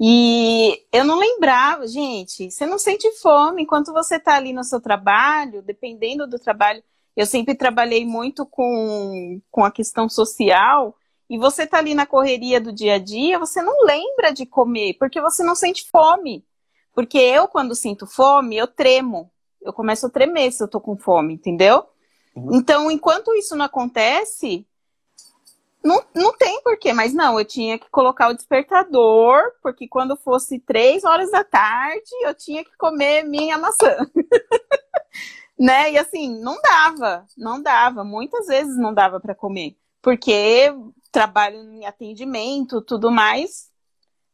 e eu não lembrava, gente, você não sente fome enquanto você está ali no seu trabalho, dependendo do trabalho. Eu sempre trabalhei muito com, com a questão social, e você está ali na correria do dia a dia, você não lembra de comer, porque você não sente fome. Porque eu, quando sinto fome, eu tremo. Eu começo a tremer se eu tô com fome, entendeu? Uhum. Então, enquanto isso não acontece, não, não tem porquê, mas não, eu tinha que colocar o despertador, porque quando fosse três horas da tarde, eu tinha que comer minha maçã. né? E assim, não dava, não dava, muitas vezes não dava para comer, porque trabalho em atendimento, tudo mais,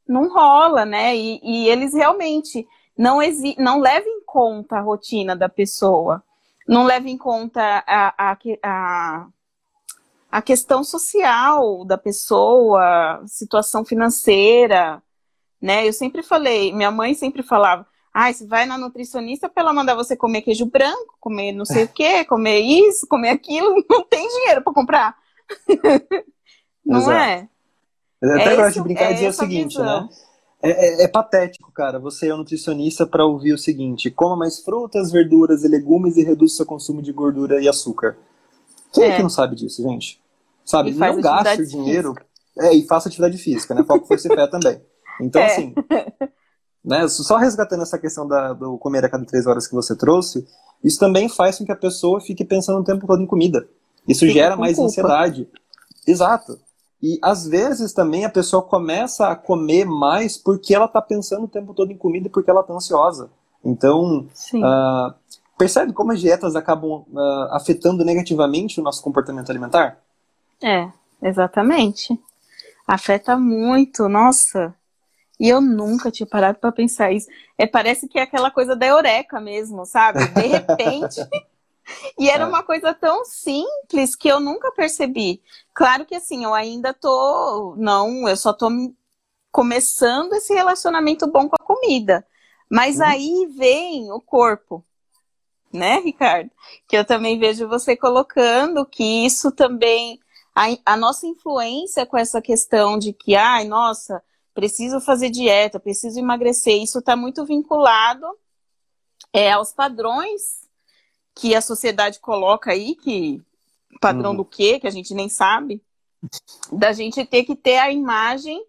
não rola, né? E, e eles realmente não, exi não leva em conta a rotina da pessoa, não leva em conta a, a, a, a questão social da pessoa, situação financeira, né? Eu sempre falei, minha mãe sempre falava, ah, você vai na nutricionista para ela mandar você comer queijo branco, comer não sei o que, comer isso, comer aquilo, não tem dinheiro para comprar. não
Exato.
é?
Eu até
É
gosto de brincar
é
e dizer o seguinte,
visão.
né? É, é- é patético, cara, você é um nutricionista para ouvir o seguinte: coma mais frutas, verduras e legumes e reduz seu consumo de gordura e açúcar. Quem é,
É.
que não sabe disso, gente? Sabe? Não gaste dinheiro. É, e faça atividade física, né? Foco força e fé também. Então,
É.
assim, né, só resgatando essa questão da- do comer a cada três horas que você trouxe, isso também faz com que a pessoa fique pensando o tempo todo em comida. Isso
Fica
gera mais
culpa.
ansiedade. Exato. E às vezes também a pessoa começa a comer mais porque ela está pensando o tempo todo em comida e porque ela está ansiosa. Então, ah, percebe como as dietas acabam ah, afetando negativamente o nosso comportamento alimentar?
É, exatamente. Afeta muito, nossa. E eu nunca tinha parado para pensar isso. É, parece que é aquela coisa da eureka mesmo, sabe? De repente. e era
É.
uma coisa tão simples que eu nunca percebi. Claro que assim, eu ainda tô. Não, eu só tô começando esse relacionamento bom com a comida. Mas
Uhum.
aí vem o corpo, né, Ricardo? Que eu também vejo você colocando que isso também a, a nossa influência com essa questão de que, ai, nossa, preciso fazer dieta, preciso emagrecer, isso está muito vinculado é, aos padrões que a sociedade coloca aí, que padrão
Uhum.
do quê, que a gente nem sabe, da gente ter que ter a imagem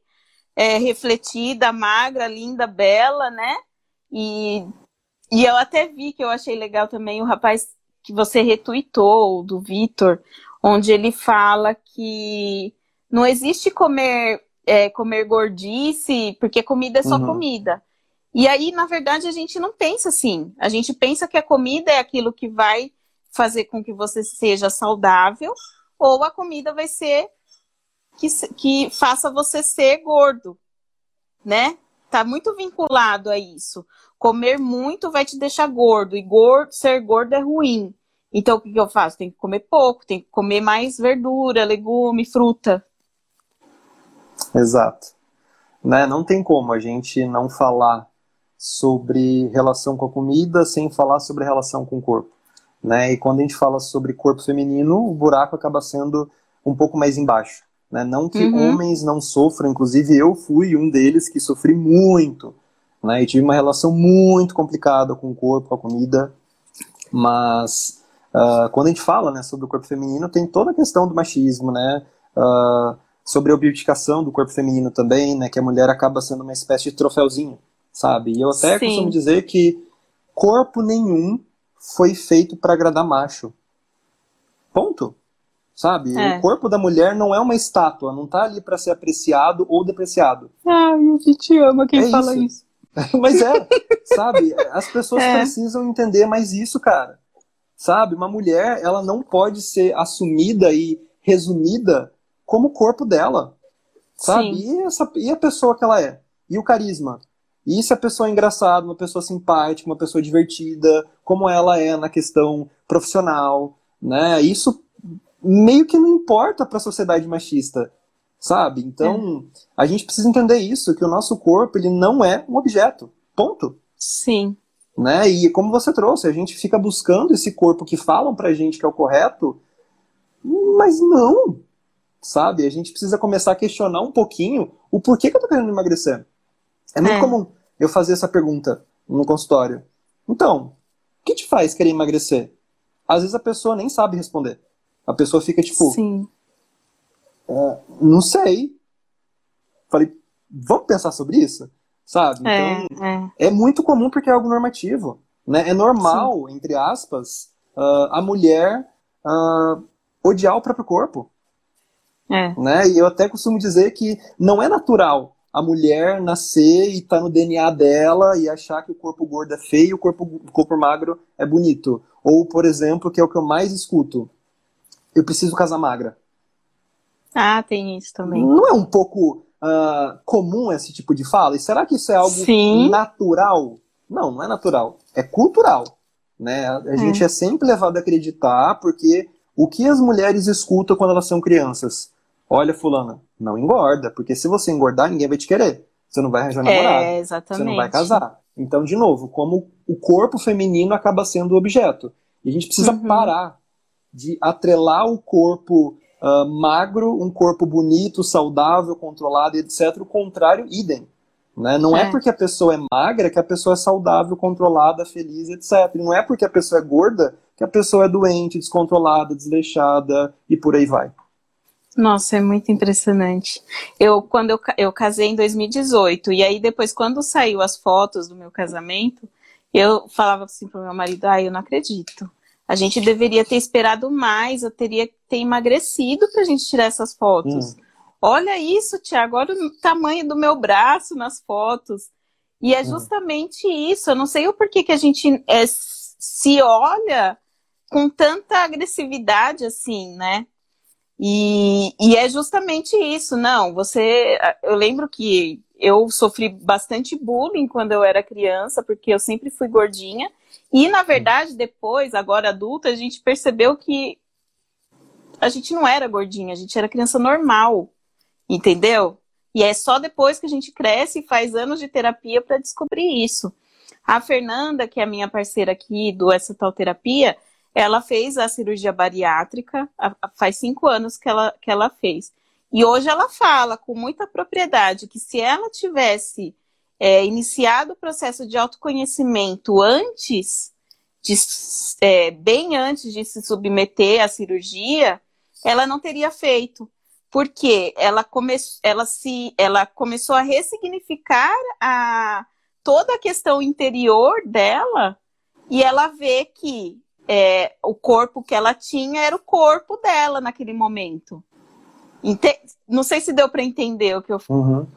é, refletida, magra, linda, bela, né? E, e eu até vi que eu achei legal também o rapaz que você retuitou, do Vitor, onde ele fala que não existe comer é, comer gordice, porque comida é só
Uhum.
comida. E aí, na verdade, a gente não pensa assim. A gente pensa que a comida é aquilo que vai fazer com que você seja saudável, ou a comida vai ser que, que faça você ser gordo, né? Tá muito vinculado a isso. Comer muito vai te deixar gordo, e gordo, ser gordo é ruim. Então, o que, que eu faço? Tem que comer pouco, tem que comer mais verdura, legume, fruta.
Exato. Né? Não tem como a gente não falar sobre relação com a comida sem falar sobre relação com o corpo. Né? E quando a gente fala sobre corpo feminino, o buraco acaba sendo um pouco mais embaixo. Né? Não que
Uhum.
homens não sofram, inclusive eu fui um deles que sofri muito. Né? E tive uma relação muito complicada com o corpo, com a comida. Mas ah, quando a gente fala né, sobre o corpo feminino, tem toda a questão do machismo, né? Ah, sobre a objetificação do corpo feminino também, né? Que a mulher acaba sendo uma espécie de troféuzinho, sabe? E eu até
Sim.
costumo dizer que corpo nenhum foi feito para agradar macho. Ponto. Sabe?
É.
O corpo da mulher não é uma estátua, não tá ali para ser apreciado ou depreciado.
Ai, a gente ama quem
É
fala
isso.
isso.
Mas é, sabe? As pessoas
É.
precisam entender mais isso, cara. Sabe? Uma mulher, ela não pode ser assumida e resumida como o corpo dela. Sabe?
Sim.
E, essa, e a pessoa que ela é? E o carisma? E se a pessoa é engraçada, uma pessoa simpática, uma pessoa divertida, como ela é na questão profissional, né? Isso meio que não importa para a sociedade machista, sabe? Então, a gente precisa entender isso, que o nosso corpo, ele não é um objeto. Ponto.
Sim.
Né? E como você trouxe, a gente fica buscando esse corpo que falam pra gente que é o correto, mas não, sabe? A gente precisa começar a questionar um pouquinho o porquê que eu tô querendo emagrecer. É muito
É.
comum eu fazer essa pergunta no consultório. Então, o que te faz querer emagrecer? Às vezes a pessoa nem sabe responder. A pessoa fica tipo,
Sim.
não sei. Falei, vamos pensar sobre isso? Sabe? Então,
É, é.
é muito comum porque é algo normativo. Né? É normal, entre aspas, ah, a mulher ah, odiar o próprio corpo.
É.
Né? E eu até costumo dizer que não é natural a mulher nascer e estar no DNA dela e achar que o corpo gordo é feio e o corpo, o corpo magro é bonito. Ou, por exemplo, que é o que eu mais escuto, eu preciso casar magra.
Ah, tem isso também.
Não é um pouco ah, comum esse tipo de fala? E será que isso é algo
Sim.
natural? Não, não é natural. É cultural. Né? A, a gente é sempre levado a acreditar porque o que as mulheres escutam quando elas são crianças? Olha, fulana, não engorda, porque se você engordar, ninguém vai te querer. Você não vai arranjar um namorado.
É, exatamente.
Você não vai casar. Então, de novo, como o corpo feminino acaba sendo o objeto. E a gente precisa
Uhum.
parar de atrelar o corpo ah, magro, um corpo bonito, saudável, controlado, etc. O contrário, idem. Né? Não é.
É.
porque a pessoa é magra que a pessoa é saudável, controlada, feliz, etc. E não é porque a pessoa é gorda que a pessoa é doente, descontrolada, desleixada e por aí vai.
Nossa, é muito impressionante. Eu, quando eu, eu casei em 2018, e aí depois, quando saiu as fotos do meu casamento, eu falava assim pro meu marido, ai, eu não acredito. A gente deveria ter esperado mais, eu teria que ter emagrecido pra gente tirar essas fotos. Olha isso, Tiago, olha o tamanho do meu braço nas fotos. E é
Hum.
justamente isso. Eu não sei o porquê que a gente é, se olha com tanta agressividade assim, né? E, e é justamente isso, não. Você, eu lembro que eu sofri bastante bullying quando eu era criança, porque eu sempre fui gordinha. E na verdade, depois, agora adulta, a gente percebeu que a gente não era gordinha, a gente era criança normal, entendeu? E é só depois que a gente cresce e faz anos de terapia para descobrir isso. A Fernanda, que é a minha parceira aqui do Essa Tal Terapia, ela fez a cirurgia bariátrica, faz cinco anos que ela, que ela fez. E hoje ela fala com muita propriedade que se ela tivesse é, iniciado o processo de autoconhecimento antes, de, é, bem antes de se submeter à cirurgia, ela não teria feito. Porque ela, come, ela, se, ela começou a ressignificar a, toda a questão interior dela e ela vê que é, o corpo que ela tinha era o corpo dela naquele momento. Ente- Não sei se deu para entender o que eu,
Uhum.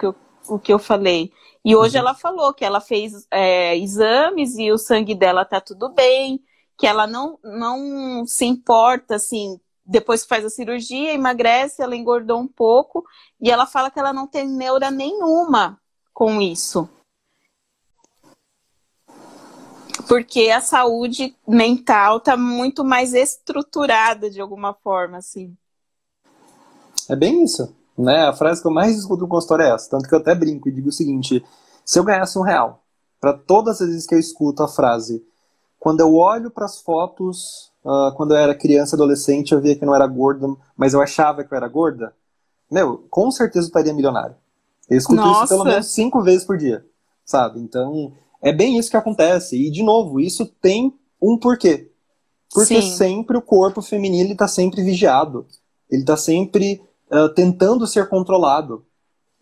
o que eu falei. E hoje ela falou que ela fez é, exames e o sangue dela tá tudo bem, que ela não, não se importa, assim, depois que faz a cirurgia, emagrece, ela engordou um pouco, e ela fala que ela não tem neura nenhuma com isso. Porque a saúde mental tá muito mais estruturada de alguma forma, assim.
É bem isso. Né? A frase que eu mais escuto no consultório é essa. Tanto que eu até brinco e digo o seguinte: se eu ganhasse um real, para todas as vezes que eu escuto a frase, quando eu olho para as fotos, uh, quando eu era criança, adolescente, eu via que não era gorda, mas eu achava que eu era gorda, meu, com certeza eu estaria milionário. Eu escuto
Nossa.
isso pelo menos cinco vezes por dia, sabe? Então, é bem isso que acontece. E, de novo, isso tem um porquê. Porque
Sim.
sempre o corpo feminino está sempre vigiado. Ele está sempre uh, tentando ser controlado.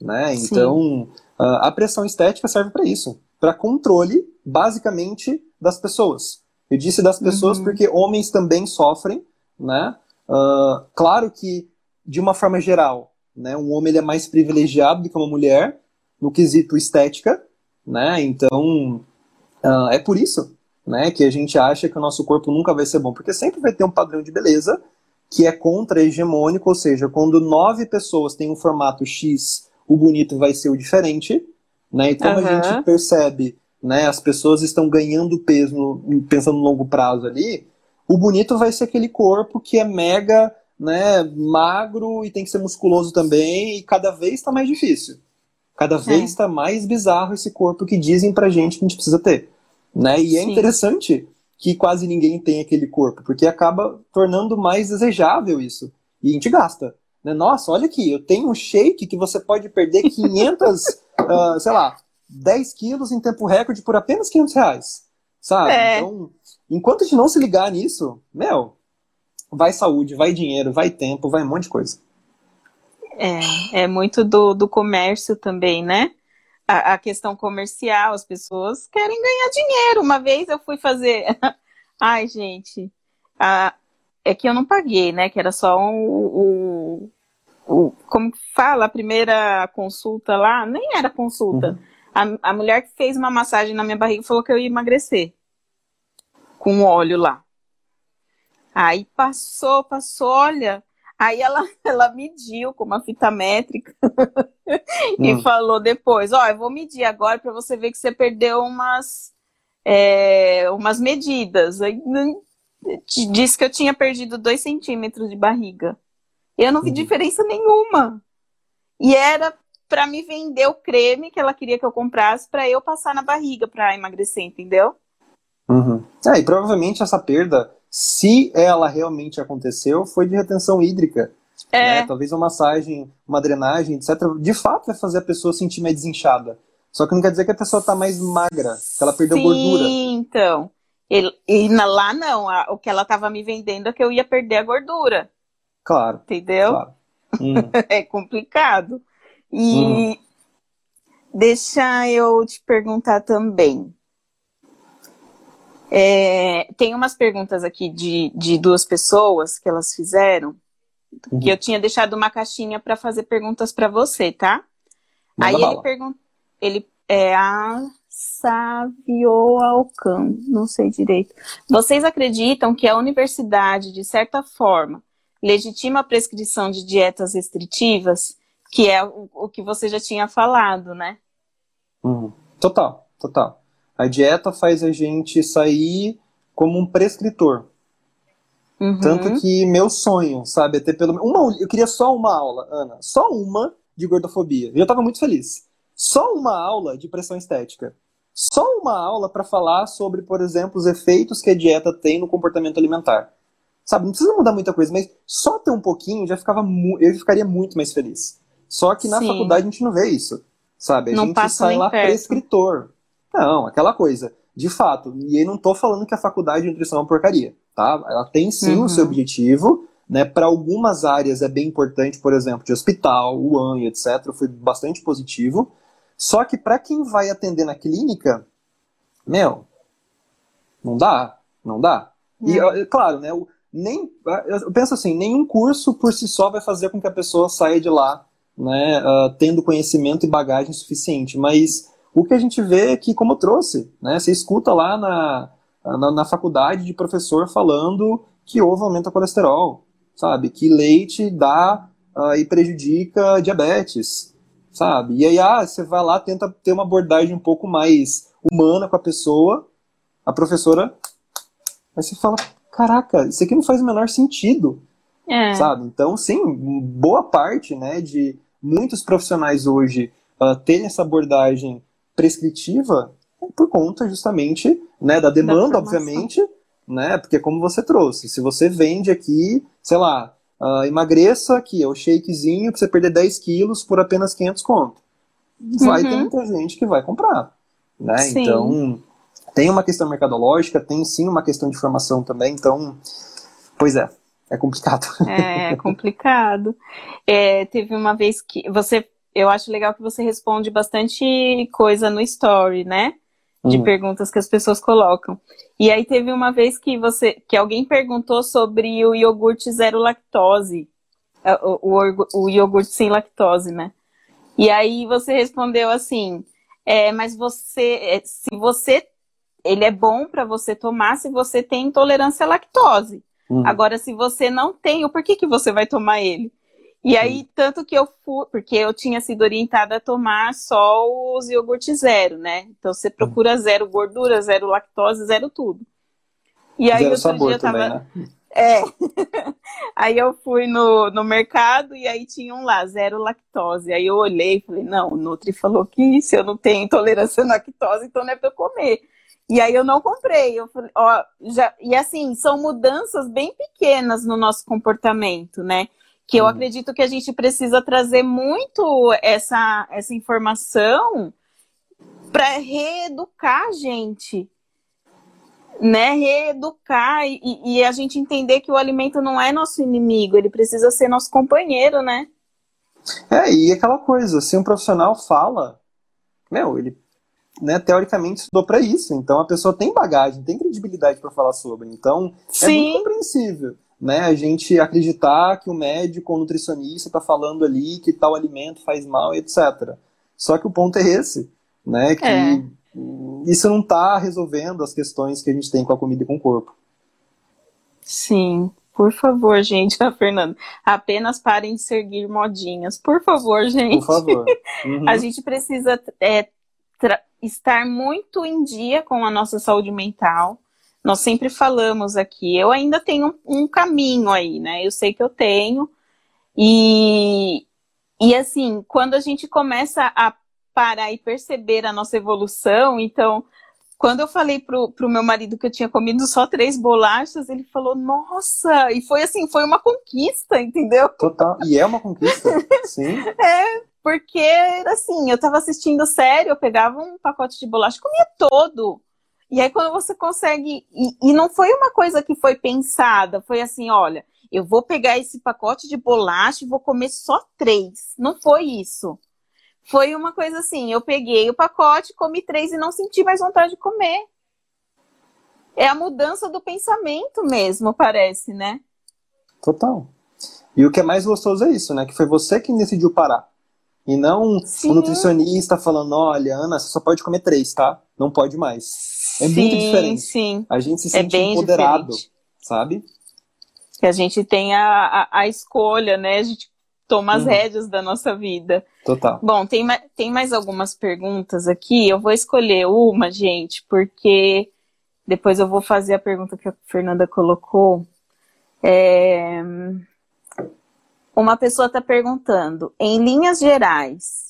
Né? Então, uh, a pressão estética serve para isso para controle, basicamente, das pessoas. Eu disse das pessoas
Uhum.
porque homens também sofrem. Né? Uh, claro que, de uma forma geral, né, um homem ele é mais privilegiado do que uma mulher no quesito estética. Né? Então, é por isso né, que a gente acha que o nosso corpo nunca vai ser bom, porque sempre vai ter um padrão de beleza que é contra-hegemônico, ou seja, quando nove pessoas têm um formato X, o bonito vai ser o diferente, né? E como a gente percebe, né, as pessoas estão ganhando peso, pensando no longo prazo ali, o bonito vai ser aquele corpo que é mega, né, magro e tem que ser musculoso também, e cada vez está mais difícil. Cada vez está mais bizarro esse corpo que dizem pra gente que a gente precisa ter. Né? E é
Sim.
interessante que quase ninguém tem aquele corpo, porque acaba tornando mais desejável isso. E a gente gasta. Né? Nossa, olha aqui, eu tenho um shake que você pode perder 500, ah, sei lá, 10 quilos em tempo recorde por apenas 500 reais. Sabe?
É.
Então, enquanto a gente não se ligar nisso, meu, vai saúde, vai dinheiro, vai tempo, vai um monte de coisa.
É, é muito do, do comércio também, né? A, a questão comercial, as pessoas querem ganhar dinheiro. Uma vez eu fui fazer. Ai, gente, a- é que eu não paguei, né? Que era só um, o. o- como que fala? A primeira consulta lá, nem era consulta. A, a mulher que fez uma massagem na minha barriga falou que eu ia emagrecer. Com óleo lá. Aí passou, passou, olha. Aí ela, ela mediu com uma fita métrica e
Hum.
falou depois: Ó, eu vou medir agora para você ver que você perdeu umas é, umas medidas. Disse que eu tinha perdido dois centímetros de barriga. Eu não vi uhum. diferença nenhuma. E era para me vender o creme que ela queria que eu comprasse para eu passar na barriga para emagrecer, entendeu?
Uhum. É, e provavelmente essa perda, se ela realmente aconteceu, foi de retenção hídrica. É. Né? Talvez uma massagem, uma drenagem, etc. De fato vai fazer a pessoa sentir mais desinchada. Só que não quer dizer que a pessoa está mais magra, que ela perdeu
Sim,
gordura.
Sim, então. E, e lá não, a, o que ela estava me vendendo é que eu ia perder a gordura.
Claro.
Entendeu?
Claro.
Hum. é complicado. E hum. deixa eu te perguntar também. É, tem umas perguntas aqui de, de duas pessoas que elas fizeram, uhum. que eu tinha deixado uma caixinha para fazer perguntas para você, tá? Manda Aí bala. ele perguntou, ele é a Savio Alcan, não sei direito. Vocês acreditam que a universidade, de certa forma, legitima a prescrição de dietas restritivas, que é o, o que você já tinha falado, né?
Uhum. Total, total. A dieta faz a gente sair como um prescritor. Uhum. Tanto que meu sonho, sabe, é ter pelo menos. Uma, eu queria só uma aula, Ana. Só uma de gordofobia. Eu estava muito feliz. Só uma aula de pressão estética. Só uma aula para falar sobre, por exemplo, os efeitos que a dieta tem no comportamento alimentar. Sabe, não precisa mudar muita coisa, mas só ter um pouquinho já ficava eu ficaria muito mais feliz. Só que na Sim. faculdade a gente não vê isso, sabe? A
não
gente sai lá
perto.
prescritor. Não, aquela coisa. De fato, e eu não estou falando que a faculdade de nutrição é uma porcaria, tá? Ela tem sim uhum. o seu objetivo, né? Para algumas áreas é bem importante, por exemplo, de hospital, UAN e etc. Foi bastante positivo. Só que para quem vai atender na clínica, meu, não dá, não dá. E uhum. claro, né? Nem, eu penso assim, nenhum curso por si só vai fazer com que a pessoa saia de lá, né? Uh, tendo conhecimento e bagagem suficiente, mas o que a gente vê é que, como eu trouxe, né, você escuta lá na, na, na faculdade de professor falando que ovo aumenta o colesterol, sabe? Que leite dá uh, e prejudica diabetes, sabe? E aí, ah, você vai lá, tenta ter uma abordagem um pouco mais humana com a pessoa, a professora, aí você fala, caraca, isso aqui não faz o menor sentido, é. sabe? Então, sim, boa parte, né, de muitos profissionais hoje uh, terem essa abordagem prescritiva por conta justamente né, da demanda, da obviamente, né? Porque como você trouxe, se você vende aqui, sei lá, uh, emagreça aqui, é o shakezinho para você perder 10 quilos por apenas 500 conto. Vai uhum. ter muita gente que vai comprar, né? Sim. Então, tem uma questão mercadológica, tem sim uma questão de formação também, então, pois é, é complicado.
É, é complicado. É, teve uma vez que você eu acho legal que você responde bastante coisa no story, né? De uhum. perguntas que as pessoas colocam. E aí teve uma vez que você, que alguém perguntou sobre o iogurte zero lactose, é, o, o, o iogurte sem lactose, né? E aí você respondeu assim, é, mas você, é, se você, ele é bom para você tomar se você tem intolerância à lactose. Uhum. Agora, se você não tem, por que que você vai tomar ele? E aí, tanto que eu fui, porque eu tinha sido orientada a tomar só os iogurtes zero, né? Então você procura zero gordura, zero lactose, zero tudo. E aí
zero outro sabor dia eu tava. Também,
né? É. aí eu fui no, no mercado e aí tinha um lá, zero lactose. Aí eu olhei e falei, não, o Nutri falou que se eu não tenho intolerância à lactose, então não é pra eu comer. E aí eu não comprei. Eu falei, ó, já... E assim, são mudanças bem pequenas no nosso comportamento, né? Que eu uhum. acredito que a gente precisa trazer muito essa, essa informação para reeducar a gente, né? Reeducar e, e, a gente entender que o alimento não é nosso inimigo, ele precisa ser nosso companheiro, né?
É, e aquela coisa, se um profissional fala, meu, ele né, teoricamente estudou para isso, então a pessoa tem bagagem, tem credibilidade para falar sobre, então Sim. é muito compreensível né, a gente acreditar que o médico ou nutricionista está falando ali que tal alimento faz mal, etc. Só que o ponto é esse, né, que é. isso não está resolvendo as questões que a gente tem com a comida e com o corpo.
Sim, por favor, gente, a Fernanda, apenas parem de seguir modinhas, por favor, gente.
Por favor. Uhum.
a gente precisa é, estar muito em dia com a nossa saúde mental. Nós sempre falamos aqui, eu ainda tenho um, caminho aí, né? Eu sei que eu tenho. E, e assim, quando a gente começa a parar e perceber a nossa evolução, então, quando eu falei pro, pro meu marido que eu tinha comido só três bolachas, ele falou, nossa, e foi assim, foi uma conquista, entendeu?
Total, e é uma conquista, sim.
É, porque, assim, eu tava assistindo série, eu pegava um pacote de bolacha, comia todo. E aí, quando você consegue. E, e, não foi uma coisa que foi pensada, foi assim: olha, eu vou pegar esse pacote de bolacha e vou comer só três. Não foi isso. Foi uma coisa assim: eu peguei o pacote, comi três e não senti mais vontade de comer. É a mudança do pensamento mesmo, parece, né?
Total. E o que é mais gostoso é isso, né? Que foi você que decidiu parar. E não Sim. o nutricionista falando, olha, Ana, você só pode comer três, tá? Não pode mais. É sim, muito diferente. Sim. A gente se é sente é empoderado, diferente. sabe?
Que a gente tem a, a, a, escolha, né? A gente toma as uhum. rédeas da nossa vida.
Total.
Bom, tem, tem mais algumas perguntas aqui. Eu vou escolher uma, gente, porque depois eu vou fazer a pergunta que a Fernanda colocou. É... Uma pessoa está perguntando, em linhas gerais,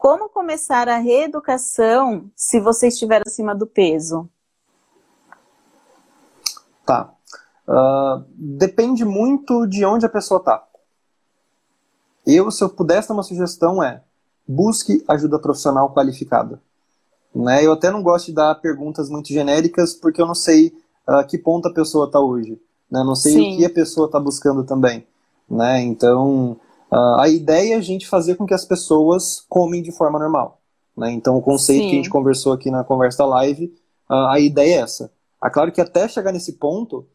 como começar a reeducação se você estiver acima do peso?
Tá. Uh, depende muito de onde a pessoa está. Eu, se eu pudesse dar uma sugestão, é busque ajuda profissional qualificada. Né? Eu até não gosto de dar perguntas muito genéricas, porque eu não sei uh, que ponto a pessoa está hoje. Né? Não sei Sim. o que a pessoa está buscando também né? Então, a ideia é a gente fazer com que as pessoas comem de forma normal, né? Então, o conceito Sim. que a gente conversou aqui na conversa live, a ideia é essa. É claro que até chegar nesse ponto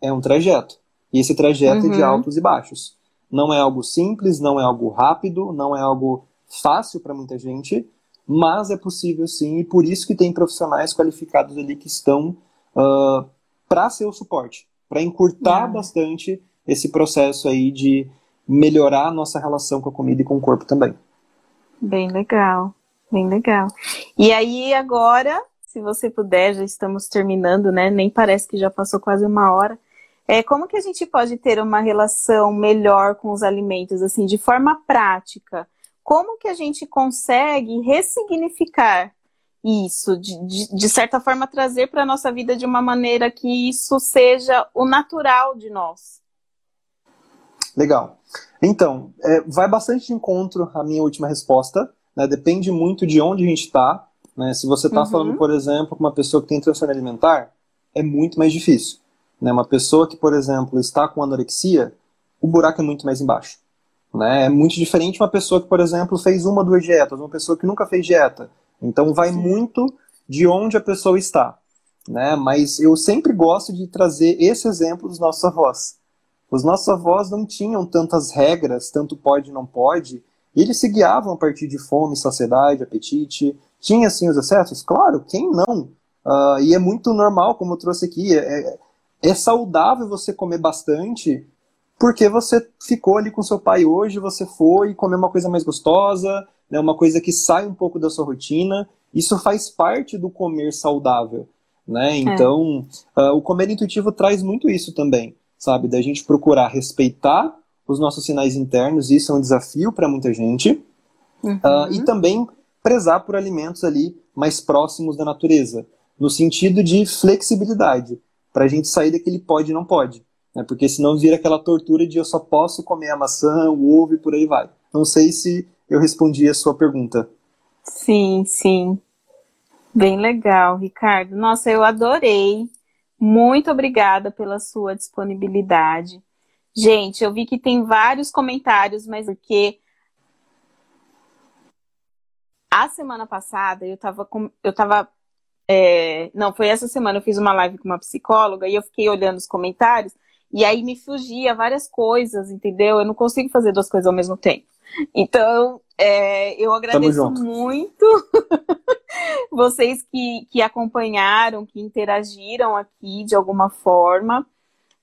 é um trajeto. E esse trajeto uhum. é de uhum. altos e baixos. Não é algo simples, não é algo rápido, não é algo fácil para muita gente, mas é possível sim, e por isso que tem profissionais qualificados ali que estão uh, para ser o suporte, para encurtar uhum. bastante esse processo aí de melhorar a nossa relação com a comida e com o corpo também.
Bem legal, bem legal. E aí agora, se você puder, já estamos terminando, né? Nem parece que já passou quase uma hora. É, como que a gente pode ter uma relação melhor com os alimentos, assim, de forma prática? Como que a gente consegue ressignificar isso, de, de, de certa forma trazer para a nossa vida de uma maneira que isso seja o natural de nós?
Legal. Então, é, vai bastante de encontro a minha última resposta. Né? Depende muito de onde a gente está. Né? Se você está uhum. falando, por exemplo, com uma pessoa que tem transtorno alimentar, é muito mais difícil. Né? Uma pessoa que, por exemplo, está com anorexia, o buraco é muito mais embaixo. Né? É muito diferente uma pessoa que, por exemplo, fez uma ou duas dietas, uma pessoa que nunca fez dieta. Então, vai Sim. muito de onde a pessoa está. Né? Mas eu sempre gosto de trazer esse exemplo dos nossos avós. Os nossos avós não tinham tantas regras, tanto pode e não pode, e eles se guiavam a partir de fome, saciedade, apetite. Tinha sim os excessos? Claro, quem não? Uh, e é muito normal, como eu trouxe aqui, é, é, é saudável você comer bastante, porque você ficou ali com seu pai hoje, você foi comer uma coisa mais gostosa, né, uma coisa que sai um pouco da sua rotina. Isso faz parte do comer saudável. Né? É. Então, é. uh, o comer intuitivo traz muito isso também sabe? Da gente procurar respeitar os nossos sinais internos, isso é um desafio para muita gente, uhum. uh, e também prezar por alimentos ali mais próximos da natureza, no sentido de flexibilidade, para a gente sair daquele pode e não pode, né? porque senão vira aquela tortura de eu só posso comer a maçã, o ovo e por aí vai. Não sei se eu respondi a sua pergunta.
Sim, sim. Bem legal, Ricardo. Nossa, eu adorei muito obrigada pela sua disponibilidade. Gente, eu vi que tem vários comentários, mas porque a semana passada eu tava com, eu tava é, não, foi essa semana eu fiz uma live com uma psicóloga e eu fiquei olhando os comentários e aí me fugia várias coisas, entendeu? Eu não consigo fazer duas coisas ao mesmo tempo. Então, é, eu agradeço muito vocês que, que acompanharam, que interagiram aqui de alguma forma.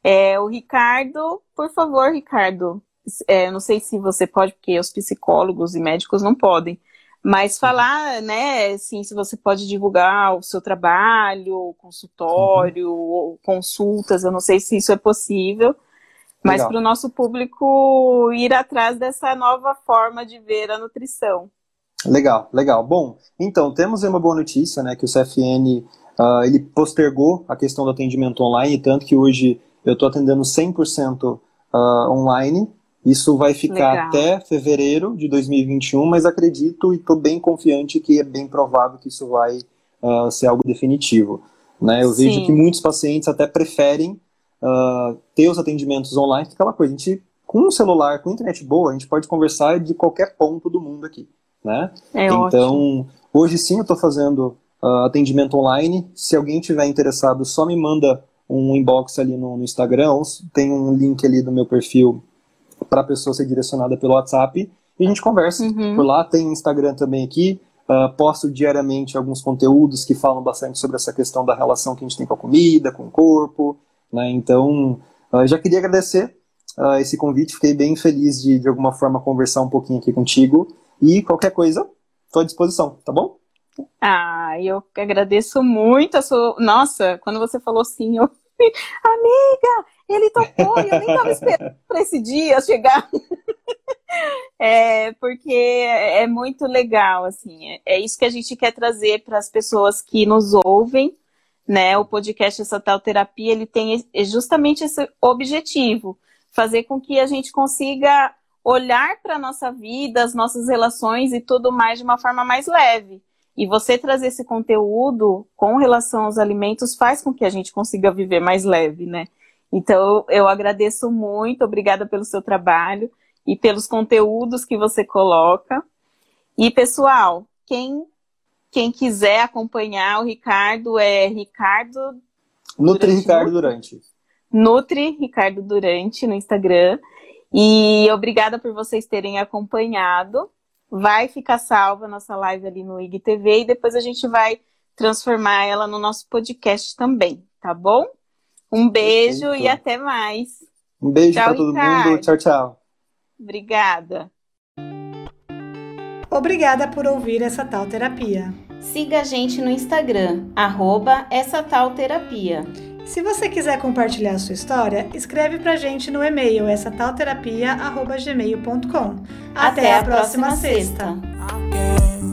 É, o Ricardo, por favor, Ricardo, é, não sei se você pode, porque os psicólogos e médicos não podem, Mas falar, né, assim, se você pode divulgar o seu trabalho, consultório, uhum. consultas, eu não sei se isso é possível, mas para o nosso público ir atrás dessa nova forma de ver a nutrição.
Legal, legal. Bom, então, temos uma boa notícia, né, que o CFN, uh, ah, ele postergou a questão do atendimento online, tanto que hoje eu estou atendendo 100% uh, ah, online, isso vai ficar Legal. até fevereiro de 2021, mas acredito e estou bem confiante que é bem provável que isso vai uh, ser algo definitivo. Né? Eu Sim. vejo que muitos pacientes até preferem uh, ter os atendimentos online, que aquela coisa, a gente, com um celular, com internet boa, a gente pode conversar de qualquer ponto do mundo aqui. Né?
É
então,
ótimo.
hoje sim eu estou fazendo uh, atendimento online. Se alguém tiver interessado, só me manda um inbox ali no, no Instagram, tem um link ali do meu perfil para a pessoa ser direcionada pelo WhatsApp e a gente conversa uhum. por lá. Tem Instagram também aqui. Uh, posto diariamente alguns conteúdos que falam bastante sobre essa questão da relação que a gente tem com a comida, com o corpo. Né? Então, uh, já queria agradecer uh, esse convite. Fiquei bem feliz de, de alguma forma, conversar um pouquinho aqui contigo. E qualquer coisa, estou à disposição, tá bom?
Ah, eu agradeço muito a sua. Nossa, quando você falou sim, eu. Amiga, ele topou e eu nem estava esperando para esse dia chegar. é, porque é muito legal, assim. É, é isso que a gente quer trazer para as pessoas que nos ouvem, né? O podcast Essa Tal Terapia, ele tem justamente esse objetivo, fazer com que a gente consiga olhar para a nossa vida, as nossas relações e tudo mais de uma forma mais leve. E você trazer esse conteúdo com relação aos alimentos faz com que a gente consiga viver mais leve, né? Então, eu agradeço muito, obrigada pelo seu trabalho e pelos conteúdos que você coloca. E, pessoal, quem, quem quiser acompanhar o Ricardo é Ricardo.
Nutri Ricardo Durante.
Nutri Ricardo Durante no Instagram. E obrigada por vocês terem acompanhado. Vai ficar salva a nossa live ali no IGTV e depois a gente vai transformar ela no nosso podcast também, tá bom? Um beijo Perfeito. e até mais.
Um beijo para todo Ricardo. mundo. Tchau, tchau.
Obrigada.
Obrigada por ouvir essa tal terapia.
Siga a gente no Instagram, arroba essa tal terapia.
Se você quiser compartilhar sua história, escreve pra gente no e-mail essa tal terapia, arroba gmail.com. Até, Até, a próxima, próxima sexta. sexta.